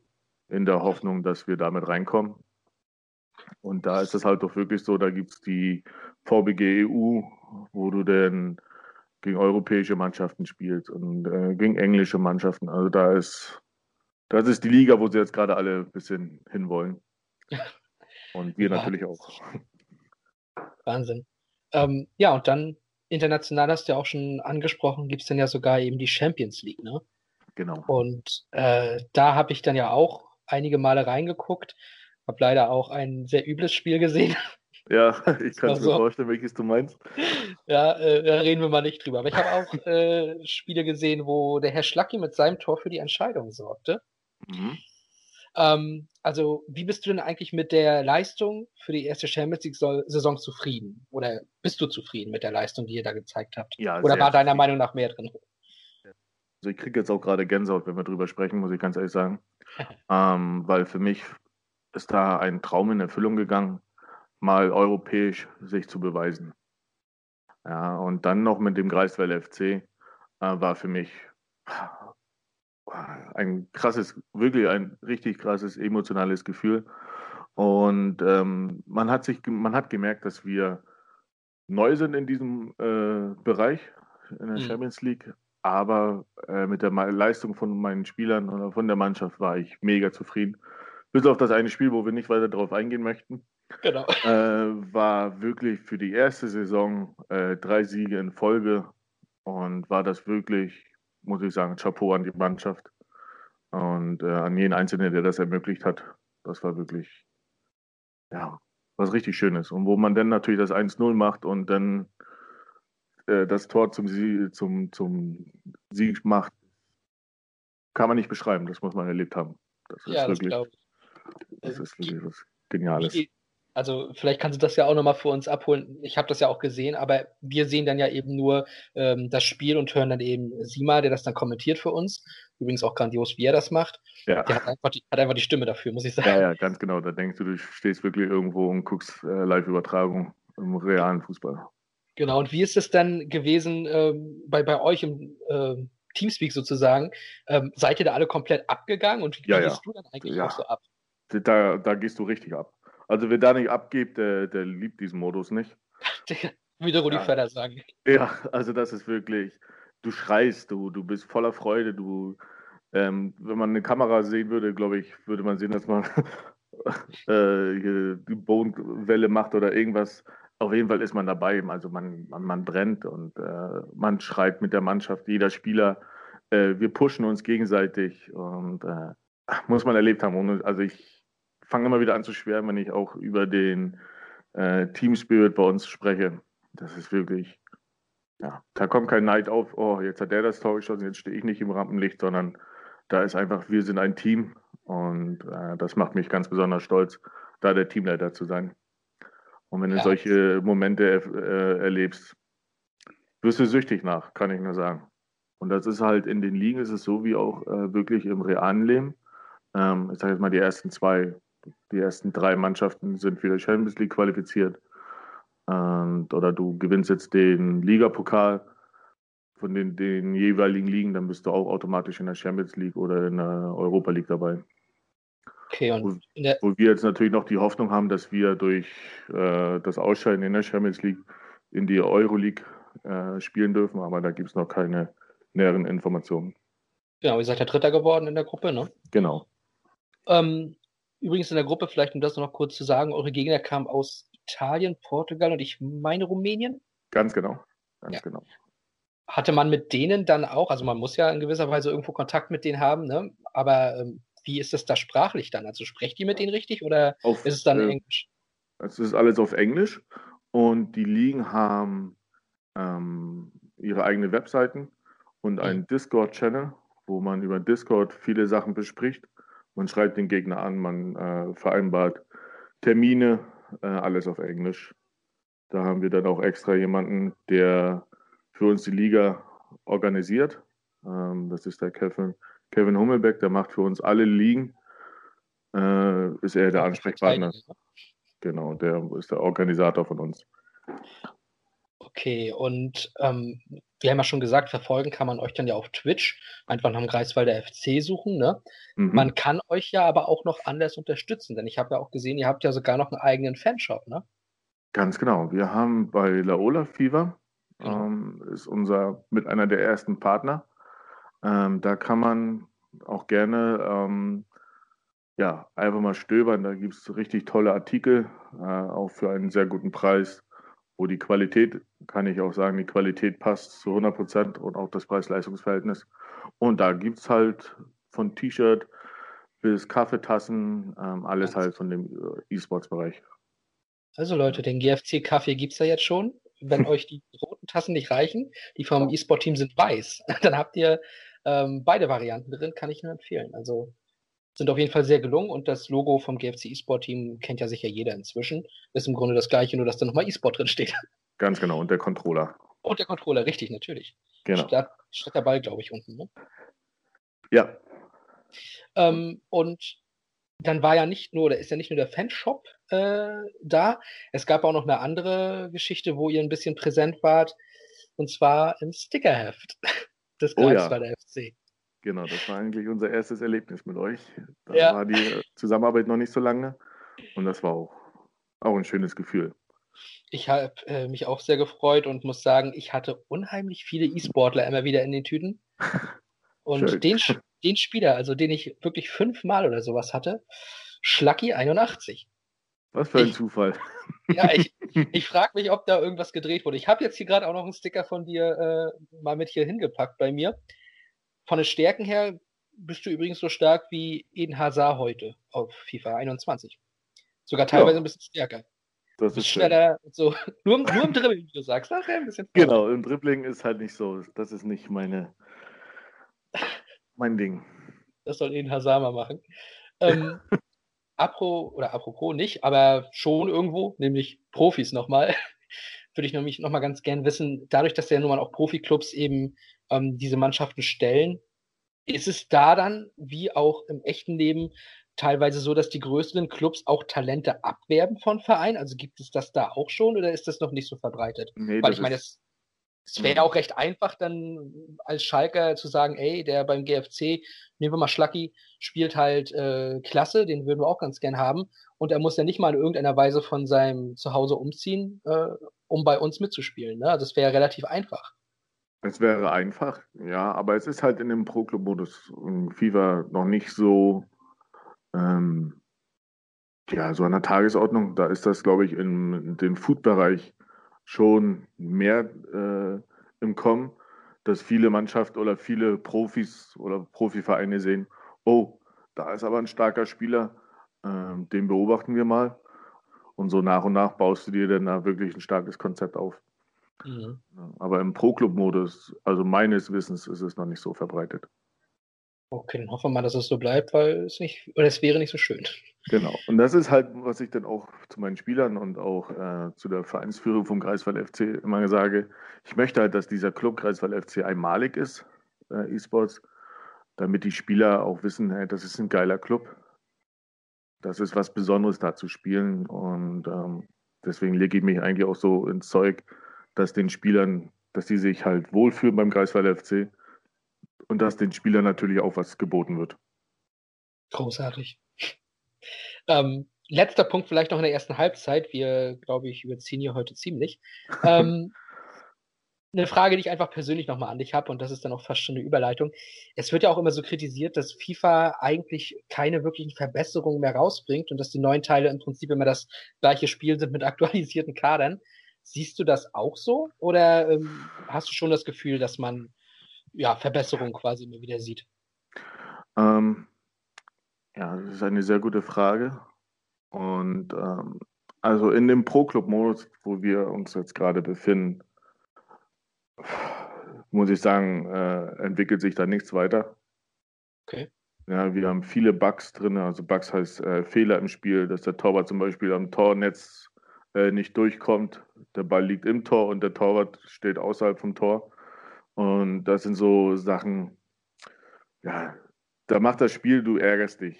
In der Hoffnung, dass wir damit reinkommen. Und da ist es halt doch wirklich so, da gibt es die VBG EU, wo du dann gegen europäische Mannschaften spielst und äh, gegen englische Mannschaften. Also da ist, das ist die Liga, wo sie jetzt gerade alle ein bisschen hinwollen. Und wir ja. natürlich auch. Wahnsinn. Ähm, ja, und dann international hast du ja auch schon angesprochen, gibt es dann ja sogar eben die Champions League, ne? Genau. Und äh, da habe ich dann ja auch einige Male reingeguckt, habe leider auch ein sehr übles Spiel gesehen. Ja, ich kann es mir so. vorstellen, welches du meinst. Ja, äh, da reden wir mal nicht drüber. Aber ich habe auch äh, Spiele gesehen, wo der Herr Schlacki mit seinem Tor für die Entscheidung sorgte. Mhm. Ähm, also, wie bist du denn eigentlich mit der Leistung für die erste Champions League-Saison zufrieden? Oder bist du zufrieden mit der Leistung, die ihr da gezeigt habt? Ja, Oder war deiner Meinung nach mehr drin? Also, ich kriege jetzt auch gerade Gänsehaut, wenn wir drüber sprechen, muss ich ganz ehrlich sagen. ähm, weil für mich ist da ein Traum in Erfüllung gegangen, mal europäisch sich zu beweisen. Ja, und dann noch mit dem Greifswald FC äh, war für mich ein krasses, wirklich ein richtig krasses emotionales Gefühl. Und ähm, man hat sich, man hat gemerkt, dass wir neu sind in diesem äh, Bereich in der mhm. Champions League, aber äh, mit der Leistung von meinen Spielern oder von der Mannschaft war ich mega zufrieden. Bis auf das eine Spiel, wo wir nicht weiter darauf eingehen möchten. Genau. Äh, war wirklich für die erste Saison äh, drei Siege in Folge und war das wirklich muss ich sagen, Chapeau an die Mannschaft und äh, an jeden Einzelnen, der das ermöglicht hat. Das war wirklich, ja, was richtig Schönes. Und wo man dann natürlich das 1-0 macht und dann äh, das Tor zum, Sie zum, zum Sieg macht, kann man nicht beschreiben. Das muss man erlebt haben. Das ist ja, wirklich, das, das ist wirklich was Geniales. Also vielleicht kannst du das ja auch nochmal für uns abholen. Ich habe das ja auch gesehen, aber wir sehen dann ja eben nur ähm, das Spiel und hören dann eben Sima, der das dann kommentiert für uns. Übrigens auch grandios, wie er das macht. Ja. Der hat einfach, die, hat einfach die Stimme dafür, muss ich sagen. Ja, ja, ganz genau. Da denkst du, du stehst wirklich irgendwo und guckst äh, Live-Übertragung im realen Fußball. Genau, und wie ist es dann gewesen ähm, bei, bei euch im äh, Teamspeak sozusagen? Ähm, seid ihr da alle komplett abgegangen und wie ja, gehst ja. du dann eigentlich ja. auch so ab? Da, da gehst du richtig ab. Also wer da nicht abgibt, der, der liebt diesen Modus nicht. Wie der Rudi ja. Förder sagen. Ja, also das ist wirklich, du schreist, du, du bist voller Freude, du, ähm, wenn man eine Kamera sehen würde, glaube ich, würde man sehen, dass man äh, die Bodenwelle macht oder irgendwas. Auf jeden Fall ist man dabei. Also man, man, man brennt und äh, man schreit mit der Mannschaft, jeder Spieler. Äh, wir pushen uns gegenseitig und äh, muss man erlebt haben. Also ich fange immer wieder an zu schwärmen, wenn ich auch über den äh, Team Spirit bei uns spreche. Das ist wirklich, ja, da kommt kein Neid auf, oh, jetzt hat der das Tor geschossen, jetzt stehe ich nicht im Rampenlicht, sondern da ist einfach, wir sind ein Team und äh, das macht mich ganz besonders stolz, da der Teamleiter zu sein. Und wenn du ja. solche Momente äh, erlebst, wirst du süchtig nach, kann ich nur sagen. Und das ist halt in den Ligen ist es so wie auch äh, wirklich im realen Leben. Ähm, ich sage jetzt mal die ersten zwei die ersten drei Mannschaften sind für die Champions League qualifiziert. Und, oder du gewinnst jetzt den Ligapokal von den, den jeweiligen Ligen, dann bist du auch automatisch in der Champions League oder in der Europa League dabei. Okay, und wo, wo wir jetzt natürlich noch die Hoffnung haben, dass wir durch äh, das Ausscheiden in der Champions League in die Euroleague äh, spielen dürfen, aber da gibt es noch keine näheren Informationen. Genau, ihr seid ja Dritter geworden in der Gruppe, ne? Genau. Ähm, Übrigens in der Gruppe, vielleicht um das noch kurz zu sagen, eure Gegner kamen aus Italien, Portugal und ich meine Rumänien. Ganz genau. Ganz ja. genau. Hatte man mit denen dann auch, also man muss ja in gewisser Weise irgendwo Kontakt mit denen haben, ne? aber ähm, wie ist das da sprachlich dann? Also sprecht ihr mit denen richtig oder auf, ist es dann äh, Englisch? Es ist alles auf Englisch und die Ligen haben ähm, ihre eigenen Webseiten und einen mhm. Discord-Channel, wo man über Discord viele Sachen bespricht. Man schreibt den Gegner an, man äh, vereinbart Termine, äh, alles auf Englisch. Da haben wir dann auch extra jemanden, der für uns die Liga organisiert. Ähm, das ist der Kevin, Kevin Hummelbeck, der macht für uns alle Ligen. Äh, ist er der Ansprechpartner. Genau, der ist der Organisator von uns. Okay, und ähm, wir haben ja schon gesagt, verfolgen kann man euch dann ja auf Twitch, einfach nach dem Greifswalder FC suchen. Ne? Mhm. Man kann euch ja aber auch noch anders unterstützen, denn ich habe ja auch gesehen, ihr habt ja sogar noch einen eigenen Fanshop, ne? Ganz genau. Wir haben bei Laola Fever, genau. ähm, ist unser mit einer der ersten Partner. Ähm, da kann man auch gerne ähm, ja, einfach mal stöbern. Da gibt es richtig tolle Artikel, äh, auch für einen sehr guten Preis wo die Qualität, kann ich auch sagen, die Qualität passt zu 100 Prozent und auch das Preis-Leistungs-Verhältnis. Und da gibt es halt von T-Shirt bis Kaffeetassen, ähm, alles halt von dem äh, E-Sports-Bereich. Also Leute, den GFC-Kaffee gibt es ja jetzt schon. Wenn euch die roten Tassen nicht reichen, die vom E-Sport-Team sind weiß, dann habt ihr ähm, beide Varianten drin, kann ich nur empfehlen. Also sind auf jeden Fall sehr gelungen und das Logo vom GFC E-Sport Team kennt ja sicher jeder inzwischen. Ist im Grunde das gleiche, nur dass da nochmal E-Sport drin steht. Ganz genau, und der Controller. Und der Controller, richtig, natürlich. Genau. Statt, statt der Ball, glaube ich, unten. Ne? Ja. Ähm, und dann war ja nicht nur, oder ist ja nicht nur der Fanshop äh, da, es gab auch noch eine andere Geschichte, wo ihr ein bisschen präsent wart, und zwar im Stickerheft des Greifswalder oh ja. FC. Genau, das war eigentlich unser erstes Erlebnis mit euch. Da ja. war die Zusammenarbeit noch nicht so lange und das war auch, auch ein schönes Gefühl. Ich habe äh, mich auch sehr gefreut und muss sagen, ich hatte unheimlich viele E-Sportler immer wieder in den Tüten. Und den, den Spieler, also den ich wirklich fünfmal oder sowas hatte, Schlacki 81. Was für ein ich, Zufall. Ja, ich, ich frage mich, ob da irgendwas gedreht wurde. Ich habe jetzt hier gerade auch noch einen Sticker von dir äh, mal mit hier hingepackt bei mir. Von den Stärken her bist du übrigens so stark wie Eden Hazard heute auf FIFA 21. Sogar teilweise ja. ein bisschen stärker. Das ist schneller so. Nur, nur im Dribbling, wie du sagst. Ach, ein bisschen genau, im Dribbling ist halt nicht so. Das ist nicht meine, mein Ding. Das soll Eden Hazard mal machen. Ähm, apro, oder apropos nicht, aber schon irgendwo, nämlich Profis nochmal, würde ich nämlich nochmal ganz gern wissen, dadurch, dass ja nun mal auch Profiklubs eben ähm, diese Mannschaften stellen. Ist es da dann, wie auch im echten Leben, teilweise so, dass die größeren Clubs auch Talente abwerben von Vereinen? Also gibt es das da auch schon oder ist das noch nicht so verbreitet? Nee, Weil ich meine, es, es wäre auch recht einfach, dann als Schalker zu sagen, ey, der beim GFC, nehmen wir mal Schlacki, spielt halt äh, klasse, den würden wir auch ganz gern haben. Und er muss ja nicht mal in irgendeiner Weise von seinem Zuhause umziehen, äh, um bei uns mitzuspielen. Ne? Das wäre relativ einfach. Es wäre einfach, ja, aber es ist halt in dem Pro-Club-Modus FIFA noch nicht so, ähm, ja, so an der Tagesordnung. Da ist das, glaube ich, in, dem Food-Bereich schon mehr äh, im Kommen, dass viele Mannschaften oder viele Profis oder Profivereine sehen, oh, da ist aber ein starker Spieler, äh, den beobachten wir mal. Und so nach und nach baust du dir dann da wirklich ein starkes Konzept auf. Mhm. Aber im Pro-Club-Modus, also meines Wissens, ist es noch nicht so verbreitet. Okay, dann hoffen wir mal, dass es so bleibt, weil es nicht, oder es wäre nicht so schön. Genau. Und das ist halt, was ich dann auch zu meinen Spielern und auch äh, zu der Vereinsführung vom Greifswald FC immer sage. Ich möchte halt, dass dieser Club Greifswald FC einmalig ist, äh, E-Sports, damit die Spieler auch wissen, hey, das ist ein geiler Club. Das ist was Besonderes da zu spielen. Und ähm, deswegen lege ich mich eigentlich auch so ins Zeug, dass den Spielern, dass die sich halt wohlfühlen beim Greifswald FC und dass den Spielern natürlich auch was geboten wird. Großartig. Ähm, letzter Punkt vielleicht noch in der ersten Halbzeit. Wir, glaube ich, überziehen hier heute ziemlich. Ähm, eine Frage, die ich einfach persönlich nochmal an dich habe, und das ist dann auch fast schon eine Überleitung. Es wird ja auch immer so kritisiert, dass FIFA eigentlich keine wirklichen Verbesserungen mehr rausbringt und dass die neuen Teile im Prinzip immer das gleiche Spiel sind mit aktualisierten Kadern. Siehst du das auch so? Oder ähm, hast du schon das Gefühl, dass man ja, Verbesserungen quasi immer wieder sieht? Ähm, ja, das ist eine sehr gute Frage. Und ähm, also in dem Pro-Club-Modus, wo wir uns jetzt gerade befinden, muss ich sagen, äh, entwickelt sich da nichts weiter. Okay. Ja, wir haben viele Bugs drin. Also Bugs heißt äh, Fehler im Spiel, dass der Torwart zum Beispiel am Tornetz äh, nicht durchkommt. Der Ball liegt im Tor und der Torwart steht außerhalb vom Tor. Und das sind so Sachen, ja, da macht das Spiel, du ärgerst dich.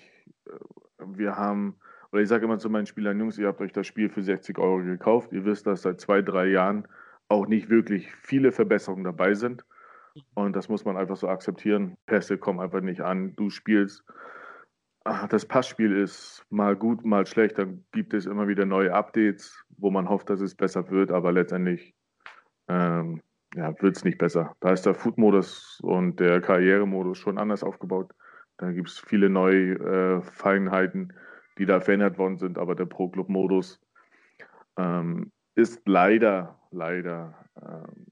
Wir haben, oder ich sage immer zu meinen Spielern, Jungs, ihr habt euch das Spiel für 60 Euro gekauft. Ihr wisst, dass seit zwei, drei Jahren auch nicht wirklich viele Verbesserungen dabei sind. Und das muss man einfach so akzeptieren. Pässe kommen einfach nicht an. Du spielst, ach, das Passspiel ist mal gut, mal schlecht. Dann gibt es immer wieder neue Updates, wo man hofft, dass es besser wird. Aber letztendlich ähm, ja, wird es nicht besser. Da ist der Food-Modus und der Karrieremodus schon anders aufgebaut. Da gibt es viele neue äh, Feinheiten, die da verändert worden sind. Aber der Pro-Club-Modus ähm, ist leider, leider ähm,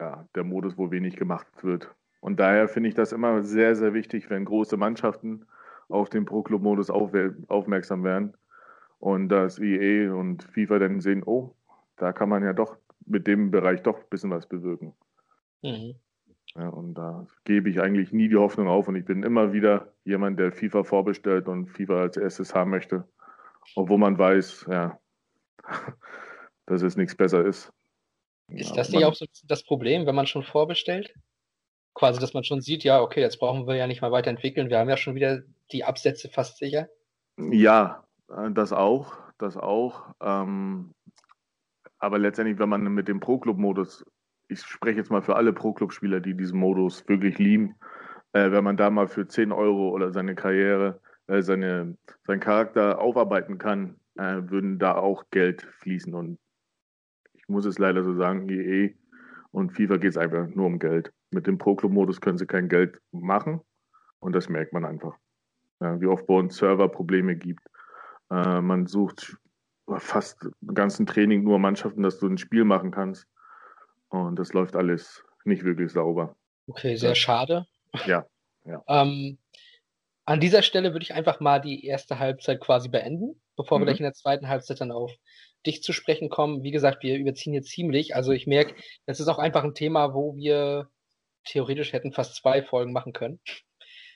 ja, der Modus, wo wenig gemacht wird. Und daher finde ich das immer sehr, sehr wichtig, wenn große Mannschaften auf den Pro-Club-Modus auf, aufmerksam werden und dass EA und FIFA dann sehen, oh, da kann man ja doch mit dem Bereich doch ein bisschen was bewirken. Mhm. Ja, und da gebe ich eigentlich nie die Hoffnung auf und ich bin immer wieder jemand, der FIFA vorbestellt und FIFA als erstes haben möchte, obwohl man weiß, ja, dass es nichts besser ist. Ist das nicht auch so das Problem, wenn man schon vorbestellt? Quasi, dass man schon sieht, ja, okay, jetzt brauchen wir ja nicht mal weiterentwickeln, wir haben ja schon wieder die Absätze fast sicher. Ja, äh, das auch, das auch. Ähm, aber letztendlich, wenn man mit dem Pro-Club-Modus, ich spreche jetzt mal für alle Pro-Club-Spieler, die diesen Modus wirklich lieben, äh, wenn man da mal für 10 Euro oder seine Karriere, äh, seine, seinen Charakter aufarbeiten kann, äh, würden da auch Geld fließen. Und ich muss es leider so sagen, EE und FIFA geht es einfach nur um Geld. Mit dem Pro-Club-Modus können sie kein Geld machen und das merkt man einfach. Ja, wie oft bei uns Serverprobleme gibt. Äh, man sucht fast im ganzen Training nur Mannschaften, dass du ein Spiel machen kannst. Und das läuft alles nicht wirklich sauber. Okay, sehr ja. schade. Ja. ja. ähm, an dieser Stelle würde ich einfach mal die erste Halbzeit quasi beenden, bevor mhm. wir gleich in der zweiten Halbzeit dann auf dich zu sprechen kommen. Wie gesagt, wir überziehen jetzt ziemlich. Also ich merke, das ist auch einfach ein Thema, wo wir theoretisch hätten fast zwei Folgen machen können.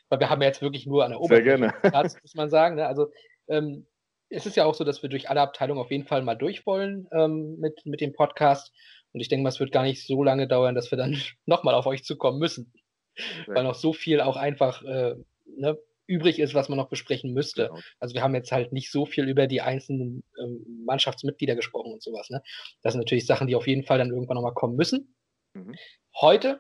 Weil wir haben ja jetzt wirklich nur an der Oberfläche Platz, muss man sagen. Ne? Also ähm, es ist ja auch so, dass wir durch alle Abteilungen auf jeden Fall mal durch wollen ähm, mit, mit dem Podcast. Und ich denke mal, es wird gar nicht so lange dauern, dass wir dann nochmal auf euch zukommen müssen. Ja. Weil noch so viel auch einfach äh, ne, übrig ist, was man noch besprechen müsste. Genau. Also wir haben jetzt halt nicht so viel über die einzelnen ähm, Mannschaftsmitglieder gesprochen und sowas. Ne? Das sind natürlich Sachen, die auf jeden Fall dann irgendwann nochmal kommen müssen. Mhm. Heute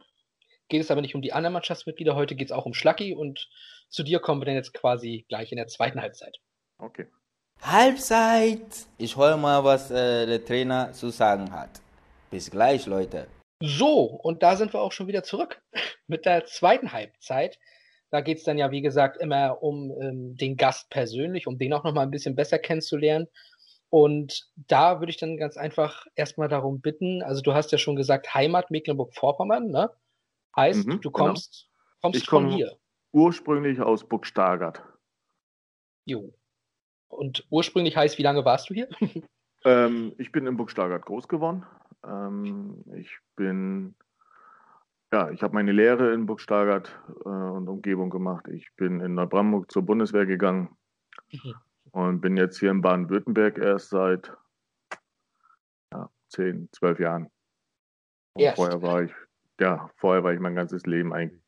geht es aber nicht um die anderen Mannschaftsmitglieder, heute geht es auch um Schlacki und zu dir kommen wir dann jetzt quasi gleich in der zweiten Halbzeit. Okay. Halbzeit! Ich höre mal, was äh, der Trainer zu sagen hat. Bis gleich, Leute. So, und da sind wir auch schon wieder zurück mit der zweiten Halbzeit. Da geht es dann ja, wie gesagt, immer um ähm, den Gast persönlich, um den auch nochmal ein bisschen besser kennenzulernen. Und da würde ich dann ganz einfach erstmal darum bitten, also du hast ja schon gesagt, Heimat Mecklenburg-Vorpommern, ne? Heißt, mhm, du kommst, genau. kommst ich von hier. Ursprünglich aus Burgstagert. Jo. Und ursprünglich heißt, wie lange warst du hier? ähm, ich bin in Burgstagert groß geworden. Ähm, ich bin ja, ich habe meine Lehre in Burgstagert äh, und Umgebung gemacht. Ich bin in Neubrandenburg zur Bundeswehr gegangen mhm. und bin jetzt hier in Baden-Württemberg erst seit ja, 10, 12 Jahren. vorher war ich, ja, vorher war ich mein ganzes Leben eigentlich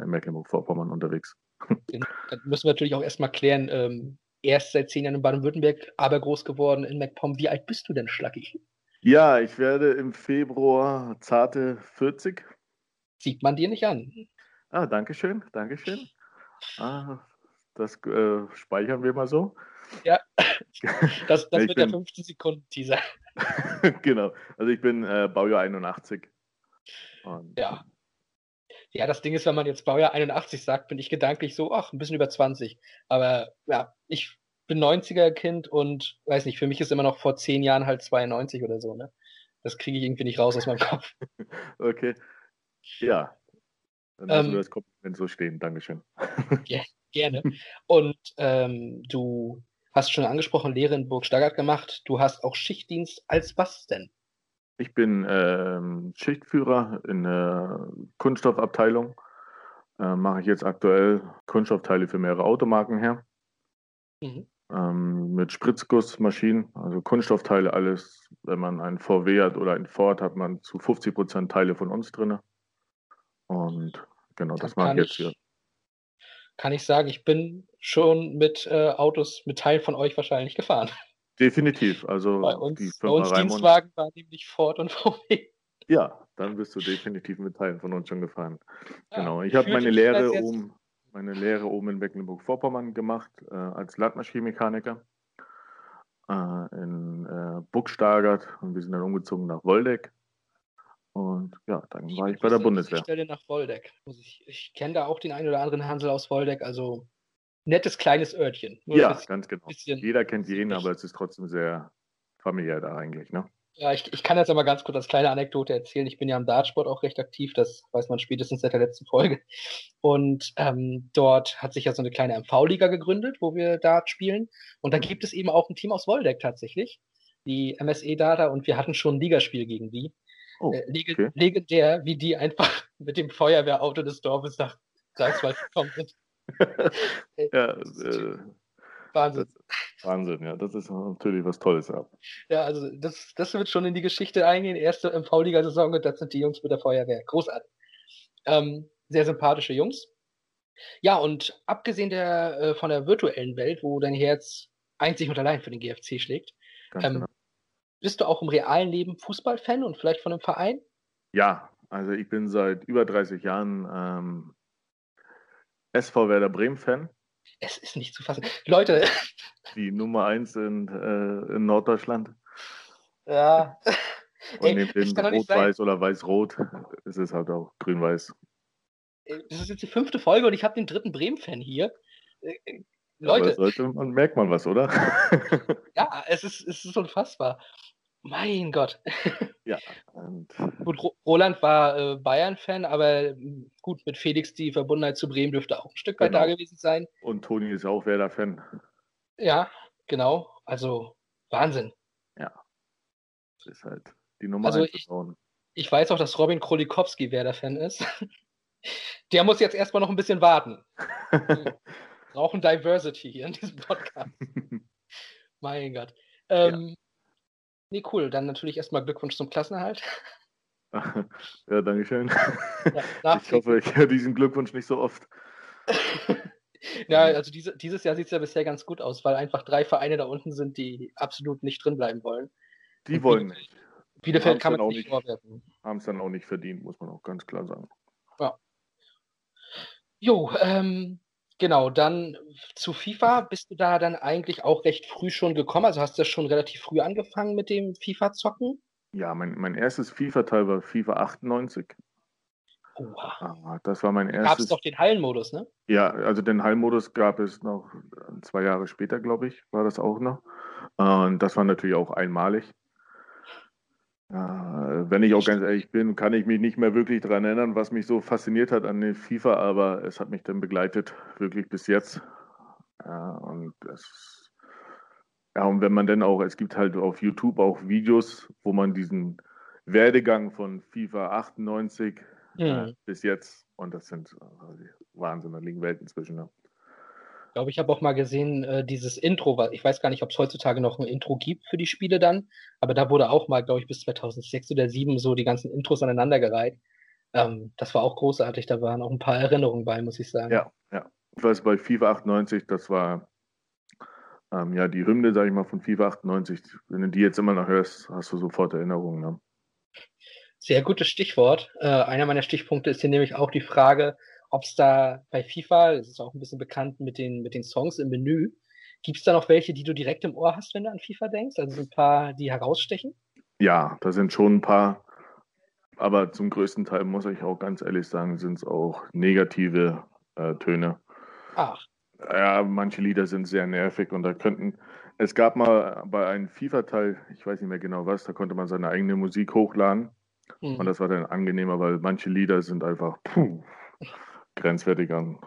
in Mecklenburg-Vorpommern unterwegs. Dann müssen wir natürlich auch erstmal klären, ähm, erst seit zehn Jahren in Baden-Württemberg, aber groß geworden in MacPom. Wie alt bist du denn, Schlacki? Ja, ich werde im Februar zarte 40. Sieht man dir nicht an. Ah, danke schön, danke schön. Ah, das äh, speichern wir mal so. Ja, das, das wird bin, der 15 Sekunden Teaser. genau, also ich bin äh, Baujahr 81. Und ja. Ja, das Ding ist, wenn man jetzt Baujahr 81 sagt, bin ich gedanklich so, ach, ein bisschen über 20. Aber ja, ich bin 90er Kind und weiß nicht, für mich ist immer noch vor 10 Jahren halt 92 oder so, ne? Das kriege ich irgendwie nicht raus aus meinem Kopf. okay. Ja, dann ähm, du das Kompliment so stehen. Dankeschön. Ja, gerne. Und ähm, du hast schon angesprochen, Lehre in Burg Stuttgart gemacht. Du hast auch Schichtdienst als was denn? Ich bin ähm, Schichtführer in der Kunststoffabteilung. Äh, Mache ich jetzt aktuell Kunststoffteile für mehrere Automarken her. Mhm. Ähm, mit Spritzgussmaschinen, also Kunststoffteile, alles. Wenn man einen VW hat oder einen Ford, hat man zu 50 Prozent Teile von uns drin. Und genau, das mache ich jetzt hier. Kann ich sagen, ich bin schon mit äh, Autos, mit Teilen von euch wahrscheinlich gefahren. Definitiv. Also bei uns, die Firma bei uns Raimund, Dienstwagen war nämlich Ford und VW. Ja, dann bist du definitiv mit Teilen von uns schon gefahren. Ja, genau. Ich habe meine Lehre oben, meine Lehre oben in Mecklenburg-Vorpommern gemacht äh, als Landmaschinenmechaniker äh, in äh, Buchstargert und wir sind dann umgezogen nach Woldeck. Und ja, dann war ich bei der Bundeswehr. Stelle nach Woldeck. Ich, ich kenne da auch den einen oder anderen Hansel aus Woldeck, also nettes kleines Örtchen. ja, bisschen, ganz genau. Jeder kennt jeden, aber es ist trotzdem sehr familiär da eigentlich, ne? Ja, ich, ich kann jetzt aber ganz kurz als kleine Anekdote erzählen. Ich bin ja im Dartsport auch recht aktiv, das weiß man spätestens seit der letzten Folge. Und ähm, dort hat sich ja so eine kleine MV-Liga gegründet, wo wir Dart spielen. Und da gibt es eben auch ein Team aus Woldeck tatsächlich, die MSE Data, und wir hatten schon ein Ligaspiel gegen die. Oh, äh, leg okay. Legendär, wie die einfach mit dem Feuerwehrauto des Dorfes nach Greifswald gekommen sind. Ja, äh, Wahnsinn. Wahnsinn, ja, das ist natürlich was Tolles. Ja, ja also das, das wird schon in die Geschichte eingehen. Erste MV-Liga-Saison und das sind die Jungs mit der Feuerwehr. Großartig. Ähm, sehr sympathische Jungs. Ja, und abgesehen der, äh, von der virtuellen Welt, wo dein Herz einzig und allein für den GFC schlägt, ähm, genau. bist du auch im realen Leben Fußballfan und vielleicht von einem Verein? Ja, also ich bin seit über 30 Jahren ähm, SV Werder Bremen-Fan. Es ist nicht zu fassen. Leute. Die Nummer eins in, äh, in Norddeutschland. Ja. Und neben dem Rot-Weiß oder Weiß-Rot ist es halt auch Grün-Weiß. Das ist jetzt die fünfte Folge und ich habe den dritten Bremen-Fan hier. Äh, äh, Leute. Aber sollte man, merkt man was, oder? ja, es ist, es ist unfassbar. Mein Gott. Ja. gut, Roland war äh, Bayern-Fan, aber hm, gut, mit Felix die Verbundenheit zu Bremen dürfte auch ein Stück weit genau. da gewesen sein. Und Toni ist auch Werder-Fan. Ja, genau. Also Wahnsinn. Ja. Das ist halt die Nummer also ich, ich weiß auch, dass Robin Krolikowski Werder-Fan ist. Der muss jetzt erstmal noch ein bisschen warten. Wir brauchen Diversity hier in diesem Podcast. mein Gott. Ähm, ja. Nee, cool. Dann natürlich erstmal Glückwunsch zum Klassenerhalt. Ja, danke schön. Ja, ich hoffe, ich höre diesen Glückwunsch nicht so oft. ja, also diese, dieses Jahr sieht es ja bisher ganz gut aus, weil einfach drei Vereine da unten sind, die absolut nicht drin bleiben wollen. Die Und wollen nicht. Bielefeld kann man nicht vorwerfen. Haben es dann auch nicht verdient, muss man auch ganz klar sagen. Ja. Jo, ähm, Genau, dann zu FIFA bist du da dann eigentlich auch recht früh schon gekommen. Also hast du schon relativ früh angefangen mit dem FIFA-Zocken? Ja, mein, mein erstes FIFA-Teil war FIFA 98. Oha. Ah, das war mein erstes. Gab es doch den Hallenmodus, ne? Ja, also den Hallenmodus gab es noch zwei Jahre später, glaube ich, war das auch noch. Und das war natürlich auch einmalig. Ja, wenn ich auch ganz ehrlich bin, kann ich mich nicht mehr wirklich daran erinnern, was mich so fasziniert hat an den FIFA, aber es hat mich dann begleitet, wirklich bis jetzt. Ja, und es, ja, und wenn man dann auch, es gibt halt auf YouTube auch Videos, wo man diesen Werdegang von FIFA 98 mhm. äh, bis jetzt, und das sind äh, Wahnsinn, da liegen Welten zwischen. Ne? Glaube, ich habe auch mal gesehen, äh, dieses Intro, ich weiß gar nicht, ob es heutzutage noch ein Intro gibt für die Spiele dann, aber da wurde auch mal, glaube ich, bis 2006 oder 2007 so die ganzen Intros aneinandergereiht. Ähm, das war auch großartig, da waren auch ein paar Erinnerungen bei, muss ich sagen. Ja, ja. Ich weiß, bei FIFA 98, das war ähm, ja die Hymne, sage ich mal, von FIFA 98. Wenn du die jetzt immer noch hörst, hast du sofort Erinnerungen. Ne? Sehr gutes Stichwort. Äh, einer meiner Stichpunkte ist hier nämlich auch die Frage, ob es da bei FIFA, das ist auch ein bisschen bekannt mit den, mit den Songs im Menü, gibt es da noch welche, die du direkt im Ohr hast, wenn du an FIFA denkst? Also ein paar, die herausstechen? Ja, da sind schon ein paar. Aber zum größten Teil muss ich auch ganz ehrlich sagen, sind es auch negative äh, Töne. Ach. Ja, manche Lieder sind sehr nervig und da könnten. Es gab mal bei einem FIFA-Teil, ich weiß nicht mehr genau was, da konnte man seine eigene Musik hochladen. Mhm. Und das war dann angenehmer, weil manche Lieder sind einfach puh, grenzwertig an.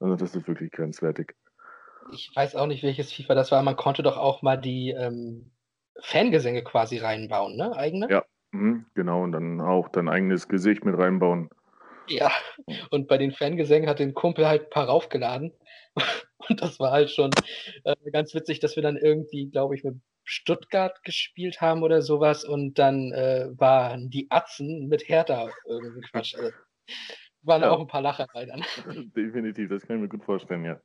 Also das ist wirklich grenzwertig. Ich weiß auch nicht, welches FIFA das war. Man konnte doch auch mal die ähm, Fangesänge quasi reinbauen, ne? Eigene? Ja, mh, genau. Und dann auch dein eigenes Gesicht mit reinbauen. Ja, und bei den Fangesängen hat den Kumpel halt ein paar raufgeladen. Und das war halt schon äh, ganz witzig, dass wir dann irgendwie, glaube ich, mit Stuttgart gespielt haben oder sowas und dann äh, waren die Atzen mit Hertha irgendwie Quatsch. Also, waren ja. auch ein paar Lacher bei dann. Definitiv, das kann ich mir gut vorstellen, ja.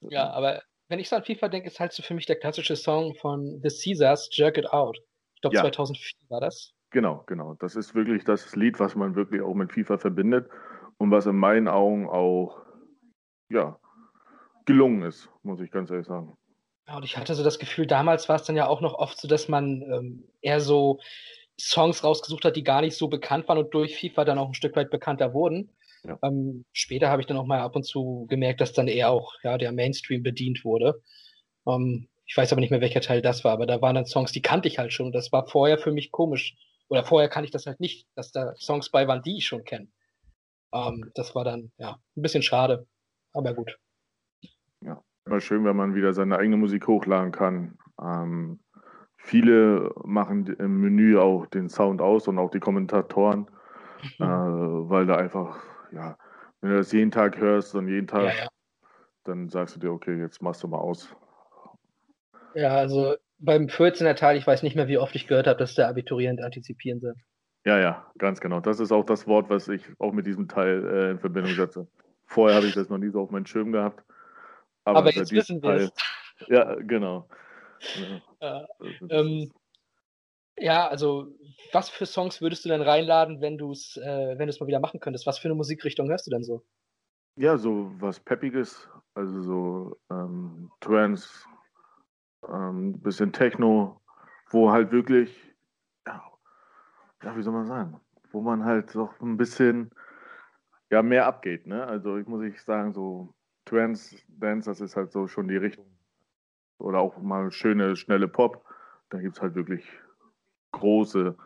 Ja, aber wenn ich so an FIFA denke, ist halt so für mich der klassische Song von The Caesars, Jerk It Out. Ich glaube, ja. 2004 war das. Genau, genau. Das ist wirklich das Lied, was man wirklich auch mit FIFA verbindet und was in meinen Augen auch, ja, gelungen ist, muss ich ganz ehrlich sagen. Ja, und ich hatte so das Gefühl, damals war es dann ja auch noch oft so, dass man ähm, eher so Songs rausgesucht hat, die gar nicht so bekannt waren und durch FIFA dann auch ein Stück weit bekannter wurden. Ja. Ähm, später habe ich dann auch mal ab und zu gemerkt, dass dann eher auch ja, der Mainstream bedient wurde. Ähm, ich weiß aber nicht mehr, welcher Teil das war, aber da waren dann Songs, die kannte ich halt schon. Das war vorher für mich komisch. Oder vorher kannte ich das halt nicht, dass da Songs bei waren, die ich schon kenne. Ähm, das war dann ja ein bisschen schade, aber gut. Ja, immer schön, wenn man wieder seine eigene Musik hochladen kann. Ähm, viele machen im Menü auch den Sound aus und auch die Kommentatoren, mhm. äh, weil da einfach, ja, wenn du das jeden Tag hörst und jeden Tag, ja, ja. dann sagst du dir, okay, jetzt machst du mal aus. Ja, also beim 14er Teil, ich weiß nicht mehr, wie oft ich gehört habe, dass der Abiturient antizipieren soll. Ja, ja, ganz genau. Das ist auch das Wort, was ich auch mit diesem Teil äh, in Verbindung setze. Vorher habe ich das noch nie so auf meinen Schirm gehabt. Aber, aber jetzt wissen wir es. Ja, genau. Ja, ähm, ja, also was für Songs würdest du denn reinladen, wenn du es äh, wenn mal wieder machen könntest? Was für eine Musikrichtung hörst du denn so? Ja, so was Peppiges, also so ähm, Trance, ähm, bisschen Techno, wo halt wirklich, ja, ja, wie soll man sagen, wo man halt doch ein bisschen ja, mehr abgeht, ne? Also ich muss ich sagen, so Trance, Dance, das ist halt so schon die Richtung. Oder auch mal schöne, schnelle Pop. Da gibt es halt wirklich große,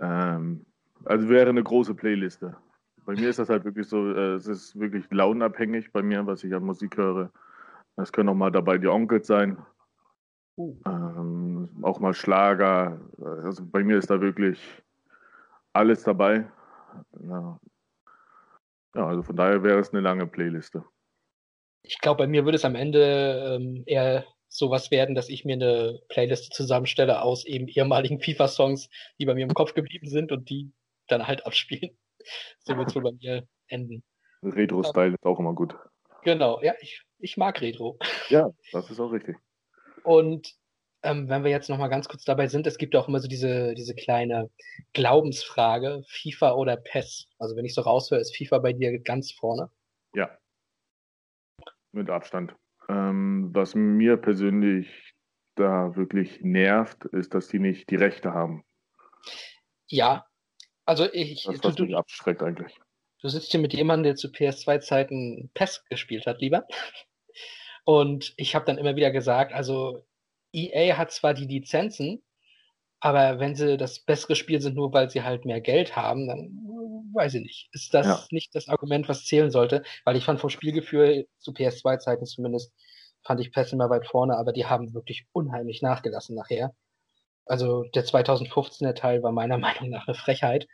ähm, also wäre eine große Playliste. Bei mir ist das halt wirklich so, äh, es ist wirklich launenabhängig bei mir, was ich an Musik höre. Es können auch mal dabei die Onkels sein. Uh. Ähm, auch mal Schlager. Also bei mir ist da wirklich alles dabei. Ja, ja also von daher wäre es eine lange Playliste ich glaube, bei mir würde es am Ende ähm, eher sowas werden, dass ich mir eine Playliste zusammenstelle aus eben ehemaligen FIFA-Songs, die bei mir im Kopf geblieben sind und die dann halt abspielen. So wird es wohl bei mir enden. Retro-Style ist auch immer gut. Genau, ja, ich, ich mag Retro. Ja, das ist auch richtig. Und ähm, wenn wir jetzt nochmal ganz kurz dabei sind, es gibt auch immer so diese, diese kleine Glaubensfrage, FIFA oder PES. Also wenn ich so raushöre, ist FIFA bei dir ganz vorne. Ja, mit Abstand. Ähm, was mir persönlich da wirklich nervt, ist, dass die nicht die Rechte haben. Ja, also ich. Das, was du, mich abschreckt eigentlich. Du sitzt hier mit jemandem, der zu PS2-Zeiten PES gespielt hat, lieber. Und ich habe dann immer wieder gesagt, also EA hat zwar die Lizenzen, aber wenn sie das bessere Spiel sind, nur weil sie halt mehr Geld haben, dann weiß ich nicht. Ist das ja. nicht das Argument, was zählen sollte? Weil ich fand vom Spielgefühl zu PS2-Zeiten zumindest, fand ich PES immer weit vorne, aber die haben wirklich unheimlich nachgelassen nachher. Also der 2015er Teil war meiner Meinung nach eine Frechheit.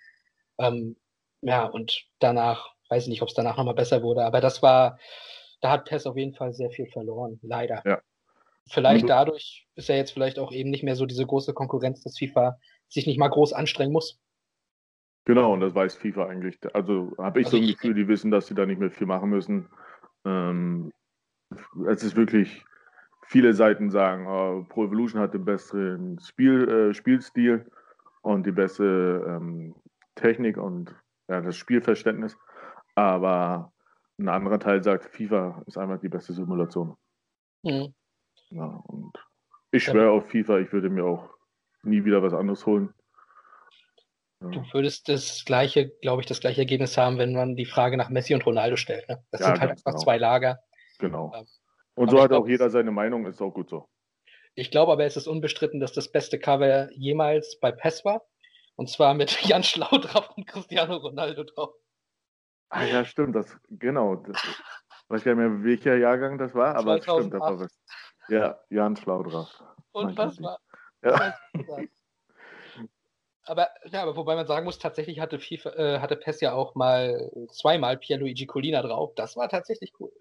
Ähm, ja, und danach, weiß ich nicht, ob es danach nochmal besser wurde, aber das war, da hat PES auf jeden Fall sehr viel verloren, leider. Ja. Vielleicht dadurch ist er jetzt vielleicht auch eben nicht mehr so diese große Konkurrenz, dass FIFA sich nicht mal groß anstrengen muss. Genau, und das weiß FIFA eigentlich. Also habe ich also so ein Gefühl, die wissen, dass sie da nicht mehr viel machen müssen. Ähm, es ist wirklich, viele Seiten sagen, oh, Pro Evolution hat den besseren Spiel, äh, Spielstil und die beste ähm, Technik und ja, das Spielverständnis. Aber ein anderer Teil sagt, FIFA ist einfach die beste Simulation. Mhm. Ja, und ich schwöre auf FIFA, ich würde mir auch nie wieder was anderes holen. Du würdest das gleiche, glaube ich, das gleiche Ergebnis haben, wenn man die Frage nach Messi und Ronaldo stellt. Ne? Das ja, sind halt einfach genau. zwei Lager. Genau. Ähm, und so hat glaub, auch jeder seine Meinung, ist auch gut so. Ich glaube aber, es ist unbestritten, dass das beste Cover jemals bei PES war. Und zwar mit Jan Schlau drauf und Cristiano Ronaldo drauf. Ah ja, stimmt, das, genau. Das, weiß gar nicht mehr, welcher Jahrgang das war, aber 2008. stimmt, das war was. Ja, Jan Schlau drauf. Unfassbar. Ja. Aber, ja, aber wobei man sagen muss, tatsächlich hatte, FIFA, äh, hatte PES ja auch mal zweimal Pierluigi Colina drauf. Das war tatsächlich cool.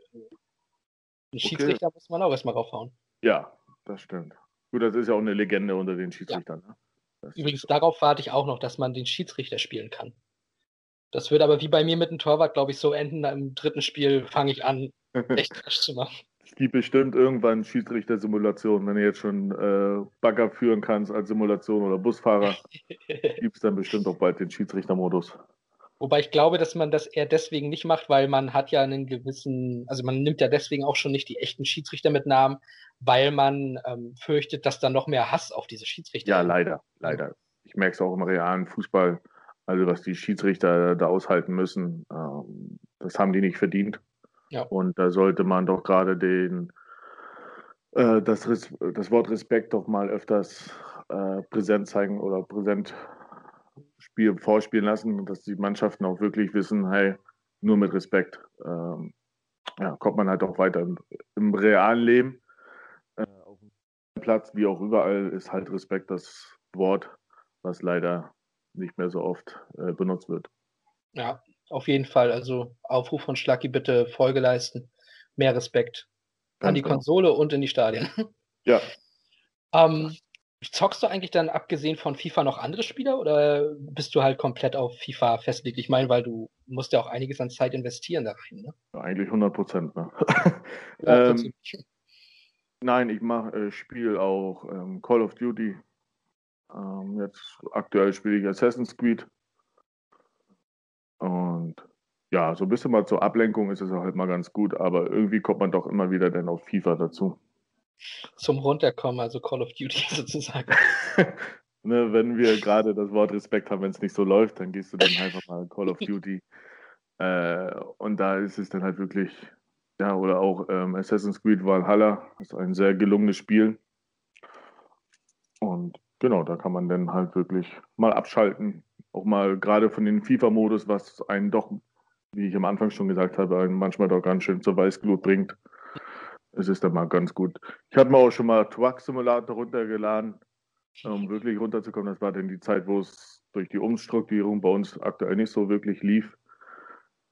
Ein Schiedsrichter okay. muss man auch erstmal raufhauen. Ja, das stimmt. Gut, das ist ja auch eine Legende unter den Schiedsrichtern. Ja. Ne? Übrigens, darauf warte ich auch noch, dass man den Schiedsrichter spielen kann. Das wird aber wie bei mir mit dem Torwart, glaube ich, so enden. Im dritten Spiel fange ich an, echt Quatsch zu machen. Es gibt bestimmt irgendwann Schiedsrichter-Simulationen. Wenn du jetzt schon äh, Bagger führen kannst als Simulation oder Busfahrer, gibt es dann bestimmt auch bald den Schiedsrichtermodus. Wobei ich glaube, dass man das eher deswegen nicht macht, weil man hat ja einen gewissen, also man nimmt ja deswegen auch schon nicht die echten Schiedsrichter mit Namen, weil man ähm, fürchtet, dass dann noch mehr Hass auf diese Schiedsrichter. Ja, leider, leider. Ich merke es auch im realen Fußball, also was die Schiedsrichter da aushalten müssen, ähm, das haben die nicht verdient. Ja. Und da sollte man doch gerade den äh, das, das Wort Respekt doch mal öfters äh, präsent zeigen oder präsent Spiel vorspielen lassen, dass die Mannschaften auch wirklich wissen, hey, nur mit Respekt ähm, ja, kommt man halt auch weiter im, im realen Leben. Äh, auf dem Platz, wie auch überall, ist halt Respekt das Wort, was leider nicht mehr so oft äh, benutzt wird. Ja, auf jeden Fall. Also Aufruf von Schlacki, bitte Folge leisten. Mehr Respekt Ganz an die. Konsole und in die Stadien. Ja. ähm, Zockst du eigentlich dann abgesehen von FIFA noch andere Spieler oder bist du halt komplett auf FIFA festgelegt? Ich meine, weil du musst ja auch einiges an Zeit investieren da rein, ne? Ja, eigentlich 100 Prozent, ne? ja, ähm, nein, ich mache äh, spiele auch ähm, Call of Duty. Ähm, jetzt aktuell spiele ich Assassin's Creed. Und ja, so ein bisschen mal zur Ablenkung ist es halt mal ganz gut, aber irgendwie kommt man doch immer wieder dann auf FIFA dazu zum Runterkommen, also Call of Duty sozusagen. ne, wenn wir gerade das Wort Respekt haben, wenn es nicht so läuft, dann gehst du dann einfach mal Call of Duty. äh, und da ist es dann halt wirklich, ja, oder auch ähm, Assassin's Creed Valhalla, ist ein sehr gelungenes Spiel. Und genau, da kann man dann halt wirklich mal abschalten. Auch mal gerade von dem FIFA-Modus, was einen doch, wie ich am Anfang schon gesagt habe, einen manchmal doch ganz schön zur Weißglut bringt es ist dann mal ganz gut. Ich habe mir auch schon mal Truck Simulator runtergeladen, um wirklich runterzukommen. Das war dann die Zeit, wo es durch die Umstrukturierung bei uns aktuell nicht so wirklich lief.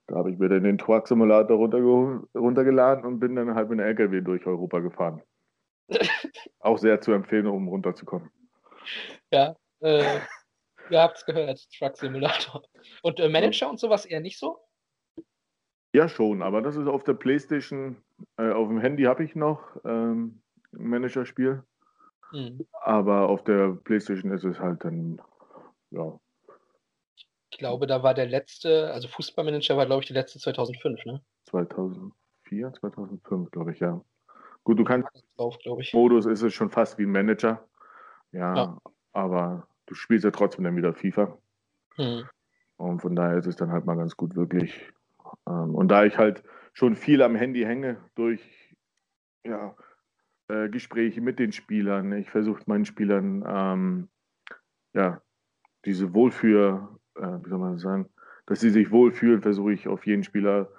Da habe ich mir dann den Truck Simulator runtergeladen und bin dann halt mit dem LKW durch Europa gefahren. auch sehr zu empfehlen, um runterzukommen. Ja, äh, ihr habt es gehört, Truck Simulator. Und äh, Manager und sowas eher nicht so? Ja, schon, aber das ist auf der Playstation, äh, auf dem Handy habe ich noch ähm, ein Managerspiel. Mhm. Aber auf der Playstation ist es halt dann, ja. Ich glaube, da war der letzte, also Fußballmanager war, glaube ich, der letzte 2005, ne? 2004, 2005, glaube ich, ja. Gut, du kannst. Drauf, ich. Modus ist es schon fast wie ein Manager. Ja, ja. aber du spielst ja trotzdem dann wieder FIFA. Mhm. Und von daher ist es dann halt mal ganz gut, wirklich ähm, und da ich halt schon viel am Handy hänge durch ja, äh, Gespräche mit den Spielern, ich versuche meinen Spielern ähm, ja, diese Wohlfühl, äh, wie soll man sagen, dass sie sich wohlfühlen, versuche ich auf jeden Spieler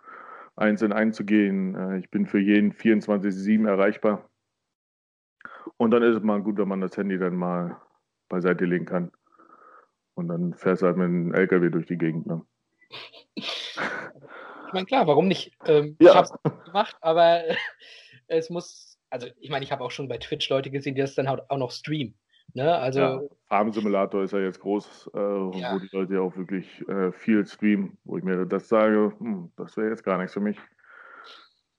einzeln einzugehen. Äh, ich bin für jeden 24-7 erreichbar. Und dann ist es mal gut, wenn man das Handy dann mal beiseite legen kann. Und dann fährst du halt mit dem LKW durch die Gegend. Ne? Ich meine, klar, warum nicht? Ähm, ja. Ich habe es gemacht, aber es muss, also ich meine, ich habe auch schon bei Twitch Leute gesehen, die das dann auch noch streamen. Ne? Also, ja, Farm Simulator ist ja jetzt groß, äh, ja. wo die Leute ja auch wirklich äh, viel streamen, wo ich mir das sage, hm, das wäre jetzt gar nichts für mich.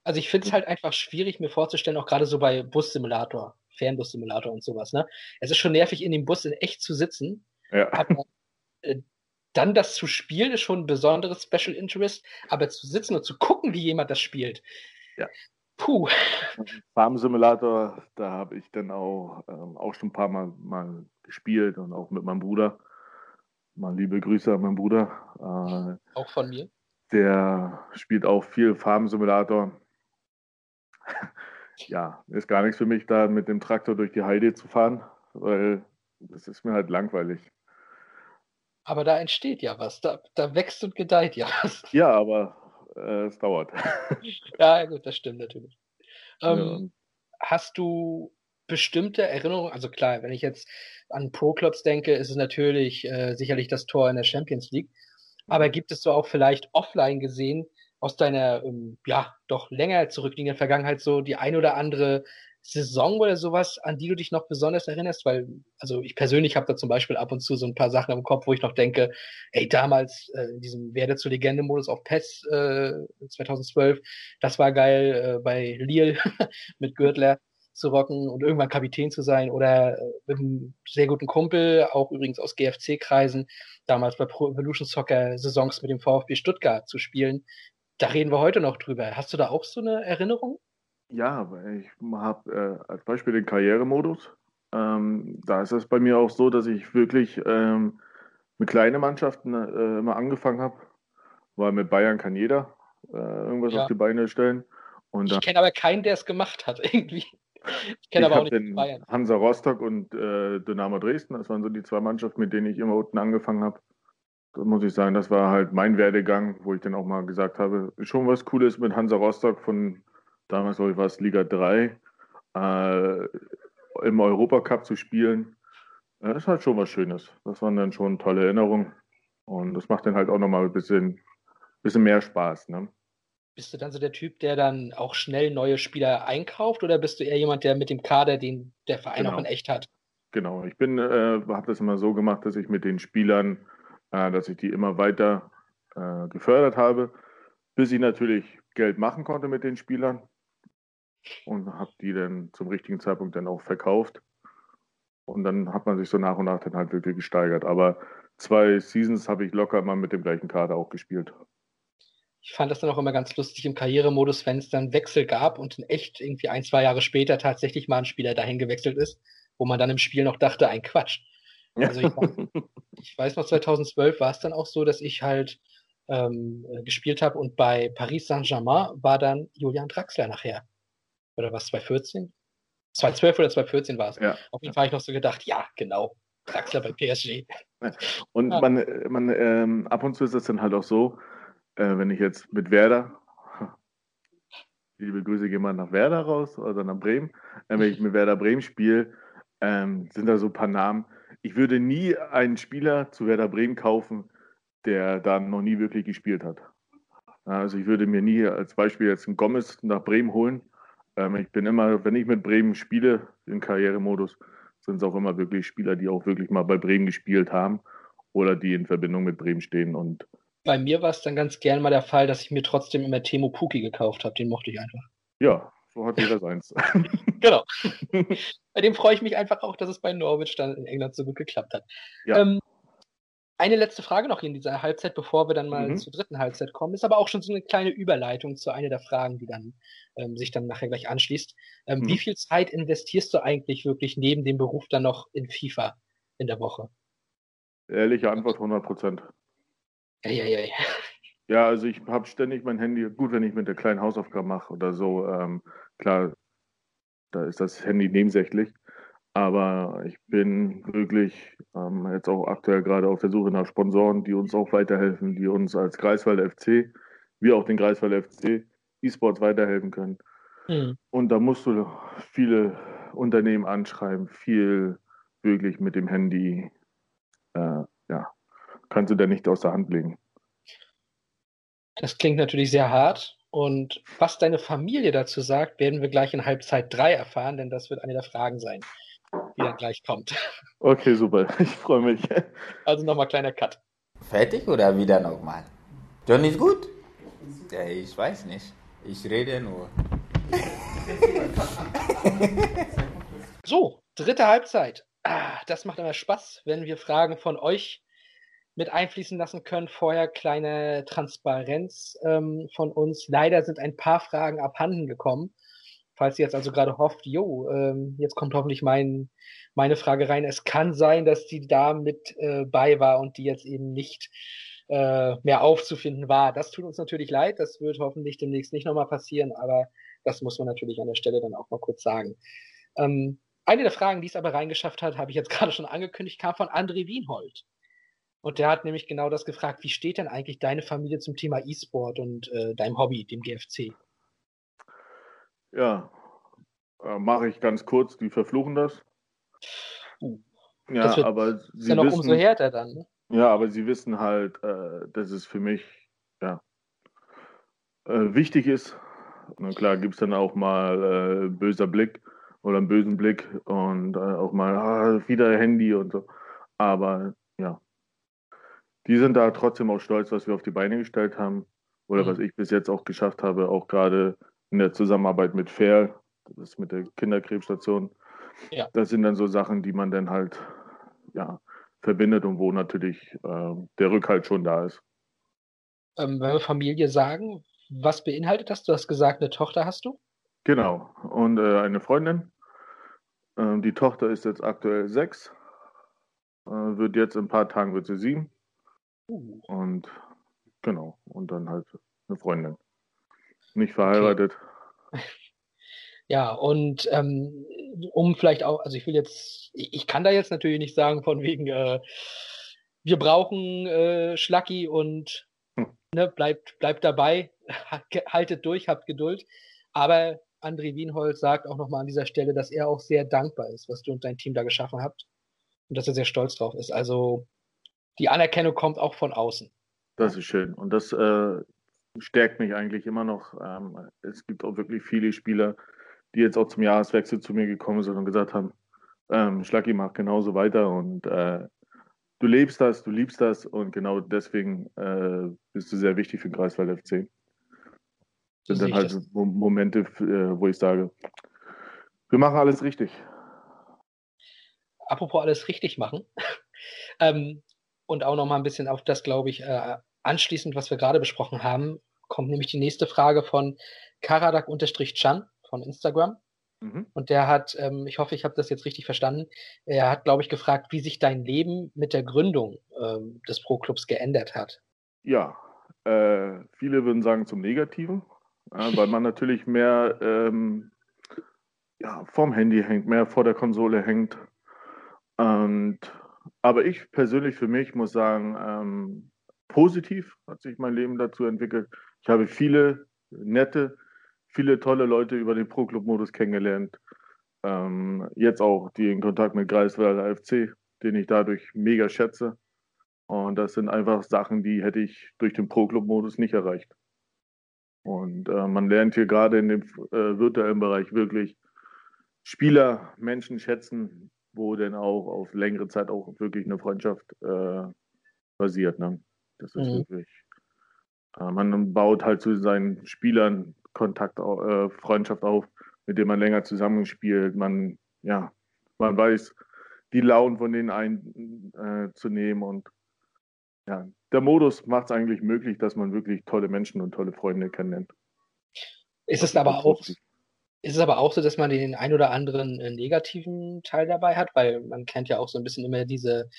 Also ich finde es halt einfach schwierig, mir vorzustellen, auch gerade so bei Bus-Simulator, Fernbus-Simulator und sowas. Ne? Es ist schon nervig, in dem Bus in echt zu sitzen. Ja. Aber äh, dann das zu spielen ist schon ein besonderes Special Interest, aber zu sitzen und zu gucken, wie jemand das spielt. Ja. Puh. Farm Simulator, da habe ich dann auch, ähm, auch schon ein paar Mal, mal gespielt und auch mit meinem Bruder. Mal liebe Grüße an meinen Bruder. Äh, auch von mir. Der spielt auch viel Farm Simulator. Ja, ist gar nichts für mich, da mit dem Traktor durch die Heide zu fahren, weil das ist mir halt langweilig. Aber da entsteht ja was, da, da wächst und gedeiht ja was. Ja, aber äh, es dauert. ja, gut, das stimmt natürlich. Ähm, ja. Hast du bestimmte Erinnerungen? Also klar, wenn ich jetzt an Pro-Clubs denke, ist es natürlich äh, sicherlich das Tor in der Champions League. Aber gibt es so auch vielleicht offline gesehen aus deiner, ähm, ja, doch länger zurückliegenden Vergangenheit so die ein oder andere Saison oder sowas, an die du dich noch besonders erinnerst? Weil, also ich persönlich habe da zum Beispiel ab und zu so ein paar Sachen im Kopf, wo ich noch denke, ey, damals äh, in diesem Werde zur Legende-Modus auf PES äh, 2012, das war geil äh, bei Lille mit Gürtler zu rocken und irgendwann Kapitän zu sein oder äh, mit einem sehr guten Kumpel, auch übrigens aus GFC-Kreisen, damals bei Pro Evolution Soccer Saisons mit dem VfB Stuttgart zu spielen. Da reden wir heute noch drüber. Hast du da auch so eine Erinnerung? Ja, ich habe äh, als Beispiel den Karrieremodus. Ähm, da ist es bei mir auch so, dass ich wirklich ähm, mit kleinen Mannschaften äh, immer angefangen habe, weil mit Bayern kann jeder äh, irgendwas ja. auf die Beine stellen. Und ich kenne aber keinen, der es gemacht hat, irgendwie. Ich kenne aber auch nicht den Bayern. Hansa Rostock und äh, Dynamo Dresden, das waren so die zwei Mannschaften, mit denen ich immer unten angefangen habe. Da muss ich sagen, das war halt mein Werdegang, wo ich dann auch mal gesagt habe, schon was Cooles mit Hansa Rostock von damals war es Liga 3, äh, im Europacup zu spielen, das ist halt schon was Schönes. Das waren dann schon tolle Erinnerungen. Und das macht dann halt auch nochmal ein bisschen, bisschen mehr Spaß. Ne? Bist du dann so der Typ, der dann auch schnell neue Spieler einkauft oder bist du eher jemand, der mit dem Kader, den der Verein genau. auch in echt hat? Genau, ich bin, äh, habe das immer so gemacht, dass ich mit den Spielern, äh, dass ich die immer weiter äh, gefördert habe, bis ich natürlich Geld machen konnte mit den Spielern und habe die dann zum richtigen Zeitpunkt dann auch verkauft. Und dann hat man sich so nach und nach dann halt wirklich gesteigert. Aber zwei Seasons habe ich locker mal mit dem gleichen Kader auch gespielt. Ich fand das dann auch immer ganz lustig im Karrieremodus, wenn es dann Wechsel gab und in echt irgendwie ein, zwei Jahre später tatsächlich mal ein Spieler dahin gewechselt ist, wo man dann im Spiel noch dachte, ein Quatsch. Also ich, ich weiß noch, 2012 war es dann auch so, dass ich halt ähm, gespielt habe und bei Paris Saint-Germain war dann Julian Draxler nachher oder was, 2014? 2012 oder 2014 war es. Ja. Auf jeden Fall habe ich noch so gedacht, ja, genau, Draxler bei PSG. Und ja. man, man ähm, ab und zu ist es dann halt auch so, äh, wenn ich jetzt mit Werder, liebe Grüße gehen mal nach Werder raus oder nach Bremen, äh, wenn ich mit Werder Bremen spiele, ähm, sind da so ein paar Namen. Ich würde nie einen Spieler zu Werder Bremen kaufen, der da noch nie wirklich gespielt hat. Also ich würde mir nie als Beispiel jetzt einen Gomez nach Bremen holen, ähm, ich bin immer, wenn ich mit Bremen spiele, im Karrieremodus, sind es auch immer wirklich Spieler, die auch wirklich mal bei Bremen gespielt haben oder die in Verbindung mit Bremen stehen. Und bei mir war es dann ganz gern mal der Fall, dass ich mir trotzdem immer Temo Puki gekauft habe. Den mochte ich einfach. Ja, so hat jeder seins. genau. bei dem freue ich mich einfach auch, dass es bei Norwich dann in England so gut geklappt hat. Ja. Ähm, eine letzte Frage noch in dieser Halbzeit, bevor wir dann mal mhm. zur dritten Halbzeit kommen, ist aber auch schon so eine kleine Überleitung zu einer der Fragen, die dann ähm, sich dann nachher gleich anschließt. Ähm, mhm. Wie viel Zeit investierst du eigentlich wirklich neben dem Beruf dann noch in FIFA in der Woche? Ehrliche Antwort 100 Prozent. Ja, ja, also ich habe ständig mein Handy, gut, wenn ich mit der kleinen Hausaufgabe mache oder so, ähm, klar, da ist das Handy nebensächlich. Aber ich bin wirklich ähm, jetzt auch aktuell gerade auf der Suche nach Sponsoren, die uns auch weiterhelfen, die uns als Greifswald FC, wie auch den Greifswald FC E-Sports weiterhelfen können. Mhm. Und da musst du viele Unternehmen anschreiben, viel wirklich mit dem Handy, äh, ja, kannst du da nicht aus der Hand legen. Das klingt natürlich sehr hart. Und was deine Familie dazu sagt, werden wir gleich in Halbzeit 3 erfahren, denn das wird eine der Fragen sein die dann gleich kommt. Okay, super. Ich freue mich. Also nochmal kleiner Cut. Fertig oder wieder nochmal? John ist gut? Ja, ich weiß nicht. Ich rede nur. so, dritte Halbzeit. Ah, das macht immer Spaß, wenn wir Fragen von euch mit einfließen lassen können. Vorher kleine Transparenz ähm, von uns. Leider sind ein paar Fragen abhanden gekommen. Falls ihr jetzt also gerade hofft, jo, ähm, jetzt kommt hoffentlich mein, meine Frage rein. Es kann sein, dass die da mit äh, bei war und die jetzt eben nicht äh, mehr aufzufinden war. Das tut uns natürlich leid. Das wird hoffentlich demnächst nicht nochmal passieren, aber das muss man natürlich an der Stelle dann auch mal kurz sagen. Ähm, eine der Fragen, die es aber reingeschafft hat, habe ich jetzt gerade schon angekündigt, kam von André Wienhold. Und der hat nämlich genau das gefragt, wie steht denn eigentlich deine Familie zum Thema E-Sport und äh, deinem Hobby, dem GFC? Ja, Äh, Mache ich ganz kurz, die verfluchen das. Uh, Ja, das aber Ist sie ja noch wissen, umso härter dann. Ne? ja, aber sie wissen halt, äh, dass es für mich ja, äh, wichtig ist. Na klar, gibt es dann auch mal äh, böser Blick oder einen bösen Blick und äh, auch mal ah, wieder Handy und so. Aber ja, die sind da trotzdem auch stolz, was wir auf die Beine gestellt haben oder Mhm. was ich bis jetzt auch geschafft habe, auch gerade in der Zusammenarbeit mit Fair, das ist mit der Kinderkrebsstation. Ja. Das sind dann so Sachen, die man dann halt ja, verbindet und wo natürlich äh, der Rückhalt schon da ist. Ähm, wenn wir Familie sagen, was beinhaltet das? Du hast gesagt, eine Tochter hast du? Genau. Und äh, eine Freundin. Ähm, die Tochter ist jetzt aktuell sechs. Äh, wird jetzt in ein paar Tagen wird sie sieben. Uh, Und genau. Und dann halt eine Freundin. Nicht verheiratet. Ja, und ähm, um vielleicht auch, also ich will jetzt, ich kann da jetzt natürlich nicht sagen von wegen, äh, wir brauchen äh, Schlacki und Hm. ne, bleibt, bleibt dabei, haltet durch, habt Geduld. Aber André Wienhold sagt auch nochmal an dieser Stelle, dass er auch sehr dankbar ist, was du und dein Team da geschaffen habt und dass er sehr stolz drauf ist. Also die Anerkennung kommt auch von außen. Das ist schön. Und das äh, stärkt mich eigentlich immer noch. Ähm, es gibt auch wirklich viele Spieler, die jetzt auch zum Jahreswechsel zu mir gekommen sind und gesagt haben, ähm, Schlacki macht genauso weiter und äh, du lebst das, du liebst das und genau deswegen äh, bist du sehr wichtig für den Greifswald FC. So sind dann halt das. Mo- Momente, äh, wo ich sage, wir machen alles richtig. apropos alles richtig machen. ähm, und auch noch mal ein bisschen auf das, glaube ich, äh, anschließend, was wir gerade besprochen haben, kommt nämlich die nächste Frage von Karadak-Chan von Instagram. Mhm. Und der hat, ähm, ich hoffe, ich habe das jetzt richtig verstanden, er hat, glaube ich, gefragt, wie sich dein Leben mit der Gründung ähm, des Pro-Clubs geändert hat. Ja, äh, viele würden sagen zum Negativen, äh, weil man natürlich mehr ähm, ja, vorm Handy hängt, mehr vor der Konsole hängt. Und, aber ich persönlich für mich muss sagen, ähm, positiv hat sich mein Leben dazu entwickelt. Ich habe viele nette, viele tolle Leute über den Pro-Club-Modus kennengelernt. Ähm, jetzt auch die in Kontakt mit Greifswalder FC, den ich dadurch mega schätze. Und das sind einfach Sachen, die hätte ich durch den Pro-Club-Modus nicht erreicht. Und äh, man lernt hier gerade in dem äh, virtuellen Bereich wirklich Spieler, Menschen schätzen, wo denn auch auf längere Zeit auch wirklich eine Freundschaft äh, basiert. Ne? Das ist Mhm. wirklich. Äh, man baut halt zu seinen Spielern Kontakt, äh, Freundschaft auf, mit dem man länger zusammenspielt. Man, ja, man weiß, die Launen von denen einzunehmen und ja, der Modus macht es eigentlich möglich, dass man wirklich tolle Menschen und tolle Freunde kennenlernt. Ist es aber auch. Ist es aber auch so, dass man den ein oder anderen äh, negativen Teil dabei hat, weil man kennt ja auch so ein bisschen immer diese,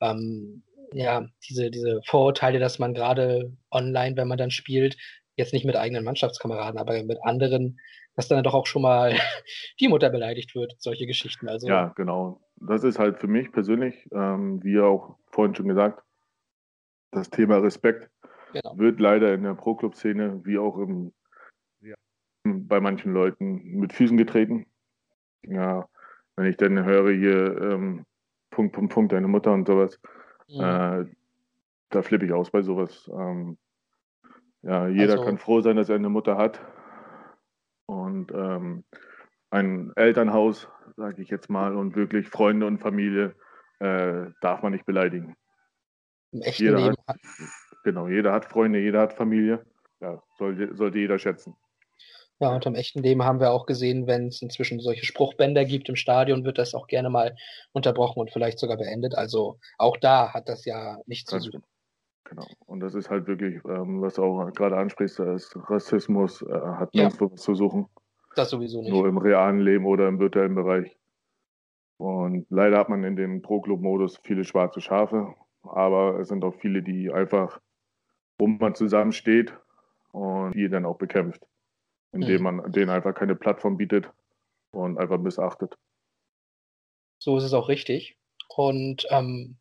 ähm, ja, diese, diese Vorurteile, dass man gerade online, wenn man dann spielt, jetzt nicht mit eigenen Mannschaftskameraden, aber mit anderen, dass dann doch auch schon mal die Mutter beleidigt wird, solche Geschichten. Also Ja, genau. Das ist halt für mich persönlich, ähm, wie auch vorhin schon gesagt, das Thema Respekt genau. wird leider in der Pro-Club-Szene wie auch im, bei manchen Leuten mit Füßen getreten. Ja, wenn ich dann höre hier ähm, Punkt, Punkt, Punkt, deine Mutter und sowas, Mhm. äh, da flippe ich aus bei sowas. Ähm, ja, jeder Also- kann froh sein, dass er eine Mutter hat. Und ähm, ein Elternhaus, sage ich jetzt mal, und wirklich Freunde und Familie äh, darf man nicht beleidigen. Im echten Jeder Leben hat, genau, jeder hat Freunde, jeder hat Familie. Ja, sollte, sollte jeder schätzen. Ja, und im echten Leben haben wir auch gesehen, wenn es inzwischen solche Spruchbänder gibt im Stadion, wird das auch gerne mal unterbrochen und vielleicht sogar beendet. Also auch da hat das ja nichts zu Ganz suchen. Genau. Und das ist halt wirklich, ähm, was du auch gerade ansprichst, ist Rassismus äh, hat Ja. was zu suchen. Das sowieso nicht. Nur im realen Leben oder im virtuellen Bereich. Und leider hat man in dem Pro-Club-Modus viele schwarze Schafe, aber es sind auch viele, die einfach, wo man zusammensteht und die dann auch bekämpft, indem Mhm. man denen einfach keine Plattform bietet und einfach missachtet. So ist es auch richtig. Und ähm,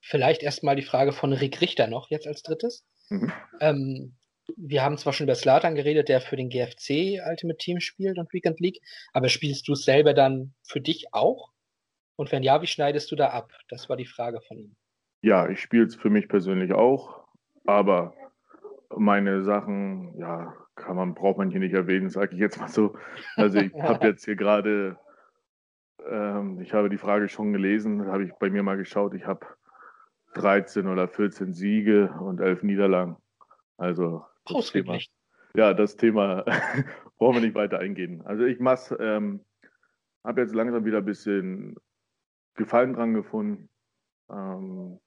vielleicht erstmal die Frage von Rick Richter noch jetzt als drittes. Mhm. Ähm, wir haben zwar schon über Slatan geredet, der für den GFC Ultimate Team spielt und Weekend League, aber spielst du es selber dann für dich auch? Und wenn ja, wie schneidest du da ab? Das war die Frage von ihm. Ja, ich spiele es für mich persönlich auch, aber meine Sachen, ja, kann man, braucht man hier nicht erwähnen, sage ich jetzt mal so. Also ich habe jetzt hier gerade, ähm, ich habe die Frage schon gelesen, habe ich bei mir mal geschaut, ich habe 13 oder 14 Siege und 11 Niederlagen. Also das Thema, ja, das Thema brauchen wir nicht weiter eingehen. Also ich ähm, habe jetzt langsam wieder ein bisschen Gefallen dran gefunden, ähm,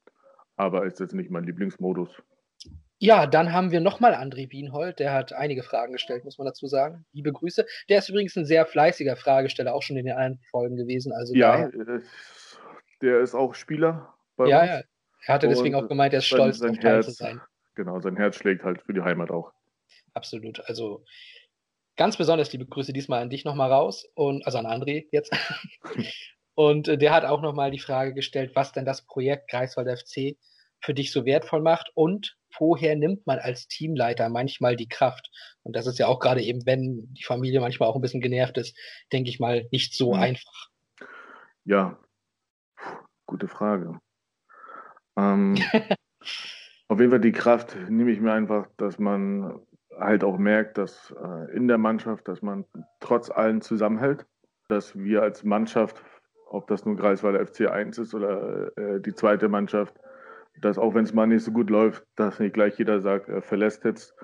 aber ist jetzt nicht mein Lieblingsmodus. Ja, dann haben wir nochmal André Wienhold, der hat einige Fragen gestellt, muss man dazu sagen. Liebe Grüße. Der ist übrigens ein sehr fleißiger Fragesteller, auch schon in den anderen Folgen gewesen. Also ja, daher... Äh, der ist auch Spieler bei ja, uns. Ja, er hatte deswegen auch gemeint, er ist stolz, sein, sein Herz, zu sein. Genau, sein Herz schlägt halt für die Heimat auch. Absolut. Also ganz besonders liebe Grüße diesmal an dich nochmal raus und also an André jetzt. und äh, der hat auch nochmal die Frage gestellt, was denn das Projekt Greifswald FC für dich so wertvoll macht und woher nimmt man als Teamleiter manchmal die Kraft? Und das ist ja auch gerade eben, wenn die Familie manchmal auch ein bisschen genervt ist, denke ich mal, nicht so mhm. einfach. Ja, gute Frage. Ähm, auf jeden Fall die Kraft nehme ich mir einfach, dass man halt auch merkt, dass äh, in der Mannschaft, dass man trotz allem zusammenhält, dass wir als Mannschaft, ob das nun Greifswalder FC 1 ist oder äh, die zweite Mannschaft, dass auch wenn es mal nicht so gut läuft, dass nicht gleich jeder sagt, er verlässt jetzt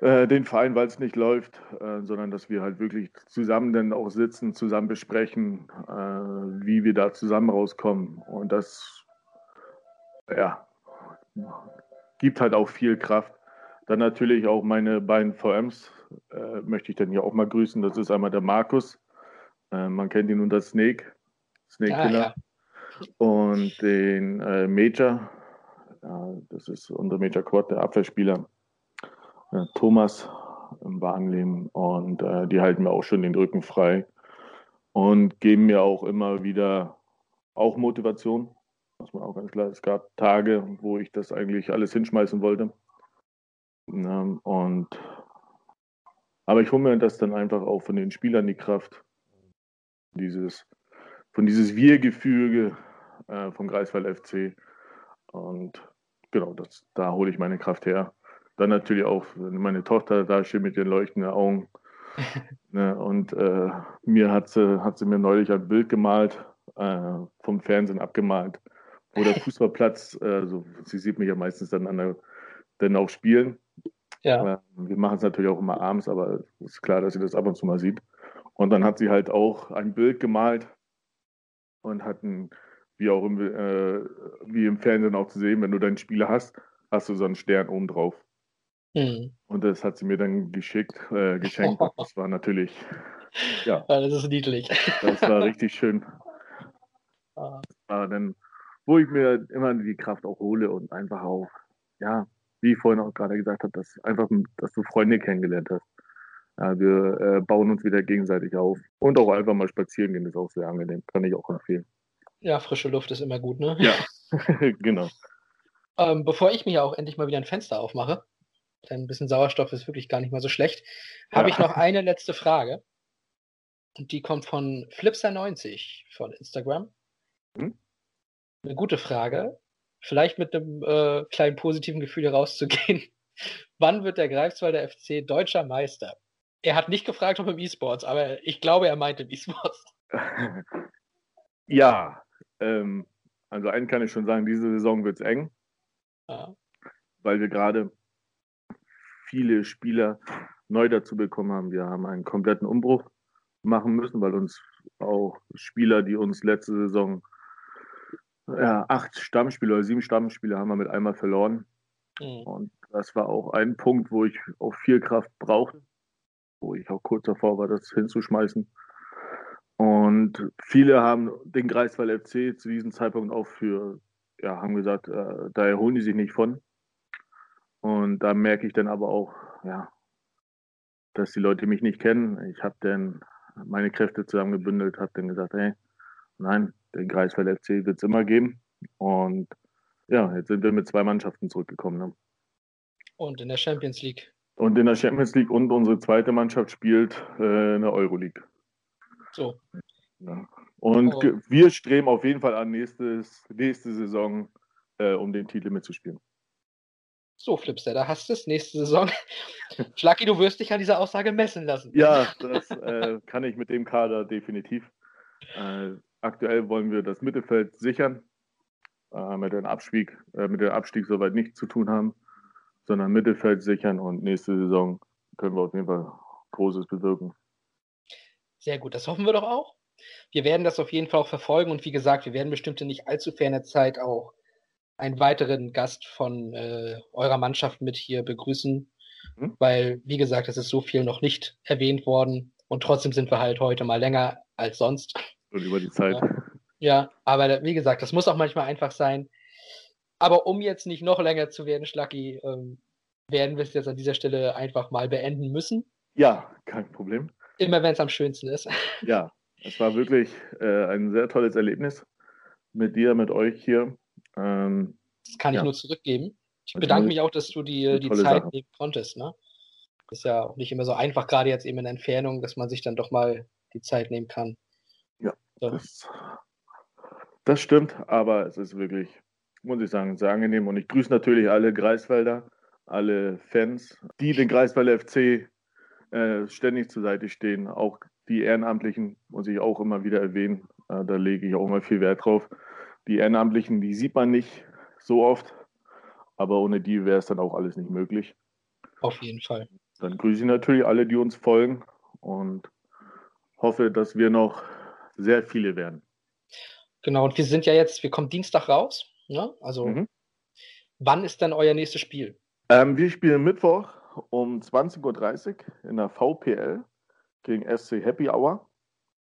äh, den Verein, weil es nicht läuft, äh, sondern dass wir halt wirklich zusammen dann auch sitzen, zusammen besprechen, äh, wie wir da zusammen rauskommen. Und das, ja, gibt halt auch viel Kraft. Dann natürlich auch meine beiden VMs äh, möchte ich dann hier auch mal grüßen. Das ist einmal der Markus, äh, man kennt ihn unter Snake, Snake Killer. Ja, ja und den äh, Major, ja, das ist unser Major Quad, der Abwehrspieler, äh, Thomas im Bahnleben und äh, die halten mir auch schon den Rücken frei und geben mir auch immer wieder auch Motivation. Das war auch ganz klar. Es gab Tage, wo ich das eigentlich alles hinschmeißen wollte. Und aber ich hole mir das dann einfach auch von den Spielern die Kraft, dieses von dieses Wir-Gefüge äh, vom Greifswald FC. Und genau, das, da hole ich meine Kraft her. Dann natürlich auch, wenn meine Tochter da steht mit den leuchtenden Augen. ne, und äh, mir hat sie, hat sie mir neulich ein Bild gemalt, äh, vom Fernsehen abgemalt, wo der Fußballplatz, äh, so, sie sieht mich ja meistens dann, an der, dann auch spielen. Ja. wir machen es natürlich auch immer abends, aber es ist klar, dass sie das ab und zu mal sieht. Und dann hat sie halt auch ein Bild gemalt und hat ein wie auch im, äh, wie im Fernsehen auch zu sehen, wenn du deinen Spieler hast, hast du so einen Stern oben drauf. Mhm. Und das hat sie mir dann geschickt, äh, geschenkt. Das war natürlich, ja. ja. Das ist niedlich. Das war richtig schön. Ah. Das war dann, wo ich mir immer die Kraft auch hole und einfach auch, ja, wie ich vorhin auch gerade gesagt habe, dass einfach, dass du Freunde kennengelernt hast. Ja, wir äh, bauen uns wieder gegenseitig auf. Und auch einfach mal spazieren gehen ist auch sehr angenehm. Kann ich auch empfehlen. Ja, frische Luft ist immer gut, ne? Ja, genau. Ähm, bevor ich mir auch endlich mal wieder ein Fenster aufmache, denn ein bisschen Sauerstoff ist wirklich gar nicht mal so schlecht, ja. habe ich noch eine letzte Frage. Und die kommt von Flipser90 von Instagram. Hm? Eine gute Frage. Vielleicht mit einem äh, kleinen positiven Gefühl herauszugehen. Wann wird der Greifswalder FC deutscher Meister? Er hat nicht gefragt, ob im E-Sports, aber ich glaube, er meint im E-Sports. ja, ähm, also einen kann ich schon sagen, diese Saison wird es eng, ja. weil wir gerade viele Spieler neu dazu bekommen haben. Wir haben einen kompletten Umbruch machen müssen, weil uns auch Spieler, die uns letzte Saison ja, acht Stammspieler oder sieben Stammspieler haben wir mit einmal verloren. Mhm. Und das war auch ein Punkt, wo ich auch viel Kraft brauchte, wo ich auch kurz davor war, das hinzuschmeißen. Und viele haben den Greifswald FC zu diesem Zeitpunkt auch für, ja, haben gesagt, äh, da erholen die sich nicht von. Und da merke ich dann aber auch, ja, dass die Leute mich nicht kennen. Ich habe dann meine Kräfte zusammengebündelt, habe dann gesagt, hey, nein, den Greifswald FC wird es immer geben. Und ja, jetzt sind wir mit zwei Mannschaften zurückgekommen. Ne? Und in der Champions League. Und in der Champions League und unsere zweite Mannschaft spielt äh, in der Euroleague. So. Ja. Und oh. wir streben auf jeden Fall an, nächstes, nächste Saison äh, um den Titel mitzuspielen. So, Flipster, da hast du es nächste Saison. Schlacki, du wirst dich an dieser Aussage messen lassen. Ja, das äh, kann ich mit dem Kader definitiv. Äh, aktuell wollen wir das Mittelfeld sichern, äh, mit, dem Abstieg, äh, mit dem Abstieg soweit nichts zu tun haben, sondern Mittelfeld sichern und nächste Saison können wir auf jeden Fall Großes bewirken. Sehr gut, das hoffen wir doch auch. Wir werden das auf jeden Fall auch verfolgen und wie gesagt, wir werden bestimmt in nicht allzu ferner Zeit auch einen weiteren Gast von äh, eurer Mannschaft mit hier begrüßen, mhm. weil, wie gesagt, es ist so viel noch nicht erwähnt worden und trotzdem sind wir halt heute mal länger als sonst. Und über die Zeit. Ja, ja aber wie gesagt, das muss auch manchmal einfach sein. Aber um jetzt nicht noch länger zu werden, Schlacki, ähm, werden wir es jetzt an dieser Stelle einfach mal beenden müssen. Ja, kein Problem. Immer wenn es am schönsten ist. Ja, es war wirklich äh, ein sehr tolles Erlebnis mit dir, mit euch hier. Ähm, das kann ich ja. nur zurückgeben. Ich bedanke mich auch, dass du die, die Zeit Sache. nehmen konntest. Ne? Ist ja auch nicht immer so einfach, gerade jetzt eben in Entfernung, dass man sich dann doch mal die Zeit nehmen kann. Ja, so. das, das stimmt, aber es ist wirklich, muss ich sagen, sehr angenehm. Und ich grüße natürlich alle Greifswalder, alle Fans, die den Greifswalder FC äh, ständig zur Seite stehen. Auch die Ehrenamtlichen muss ich auch immer wieder erwähnen. Äh, da lege ich auch immer viel Wert drauf. Die Ehrenamtlichen, die sieht man nicht so oft, aber ohne die wäre es dann auch alles nicht möglich. Auf jeden Fall. Dann grüße ich natürlich alle, die uns folgen und hoffe, dass wir noch sehr viele werden. Genau, und wir sind ja jetzt, wir kommen Dienstag raus. Ne? Also, mhm. wann ist dann euer nächstes Spiel? Ähm, wir spielen Mittwoch um 20.30 Uhr in der VPL gegen SC Happy Hour.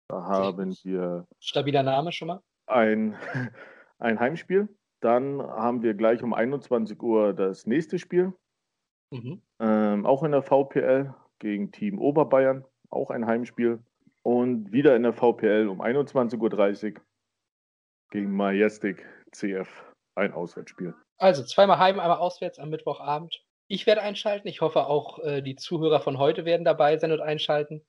Da haben wir. Stabiler Name schon mal? ein, ein Heimspiel. Dann haben wir gleich um 21 Uhr das nächste Spiel. Mhm. Ähm, auch in der VPL gegen Team Oberbayern. Auch ein Heimspiel. Und wieder in der VPL um 21.30 Uhr gegen Majestic CF. Ein Auswärtsspiel. Also zweimal heim, einmal auswärts am Mittwochabend. Ich werde einschalten. Ich hoffe auch äh, die Zuhörer von heute werden dabei sein und einschalten.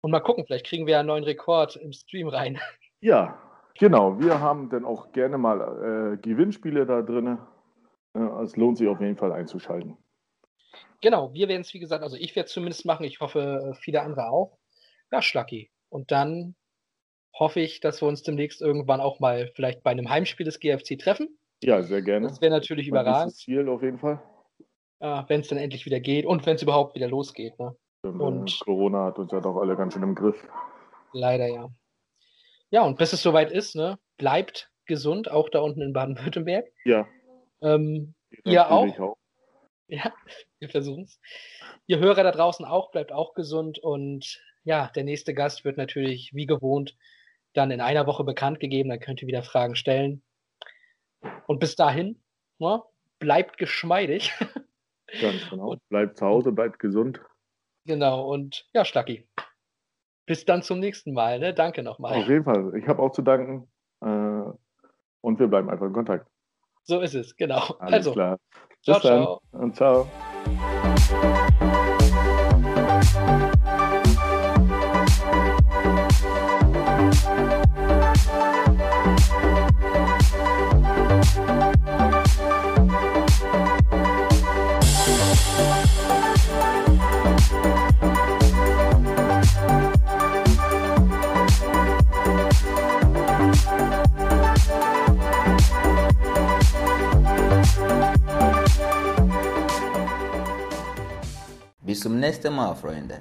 Und mal gucken, vielleicht kriegen wir einen neuen Rekord im Stream rein. Ja, Genau, wir haben dann auch gerne mal äh, Gewinnspiele da drin. Äh, es lohnt sich auf jeden Fall einzuschalten. Genau, wir werden es, wie gesagt, also ich werde es zumindest machen. Ich hoffe, viele andere auch. Ja, Schlacki. Und dann hoffe ich, dass wir uns demnächst irgendwann auch mal vielleicht bei einem Heimspiel des GFC treffen. Ja, sehr gerne. Das wäre natürlich mein überragend. Ziel auf jeden Fall. Ja, wenn es dann endlich wieder geht und wenn es überhaupt wieder losgeht. Ne? Und Corona hat uns ja doch alle ganz schön im Griff. Leider ja. Ja, und bis es soweit ist, ne, bleibt gesund, auch da unten in Baden-Württemberg. Ja. Ähm, ihr auch. auch. Ja, wir versuchen es. Ihr Hörer da draußen auch, bleibt auch gesund und ja, der nächste Gast wird natürlich wie gewohnt dann in einer Woche bekannt gegeben, dann könnt ihr wieder Fragen stellen. Und bis dahin, ne, bleibt geschmeidig. Ganz genau. Und, bleibt zu Hause, bleibt gesund. Genau, und ja, Stacki, bis dann zum nächsten Mal. Ne? Danke nochmal. Auf jeden Fall. Ich habe auch zu danken. Äh, und wir bleiben einfach in Kontakt. So ist es, genau. Alles also, klar. Bis ciao, dann ciao. und ciao. Bis zum nächsten Mal, Freunde.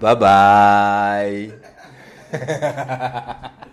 Bye bye.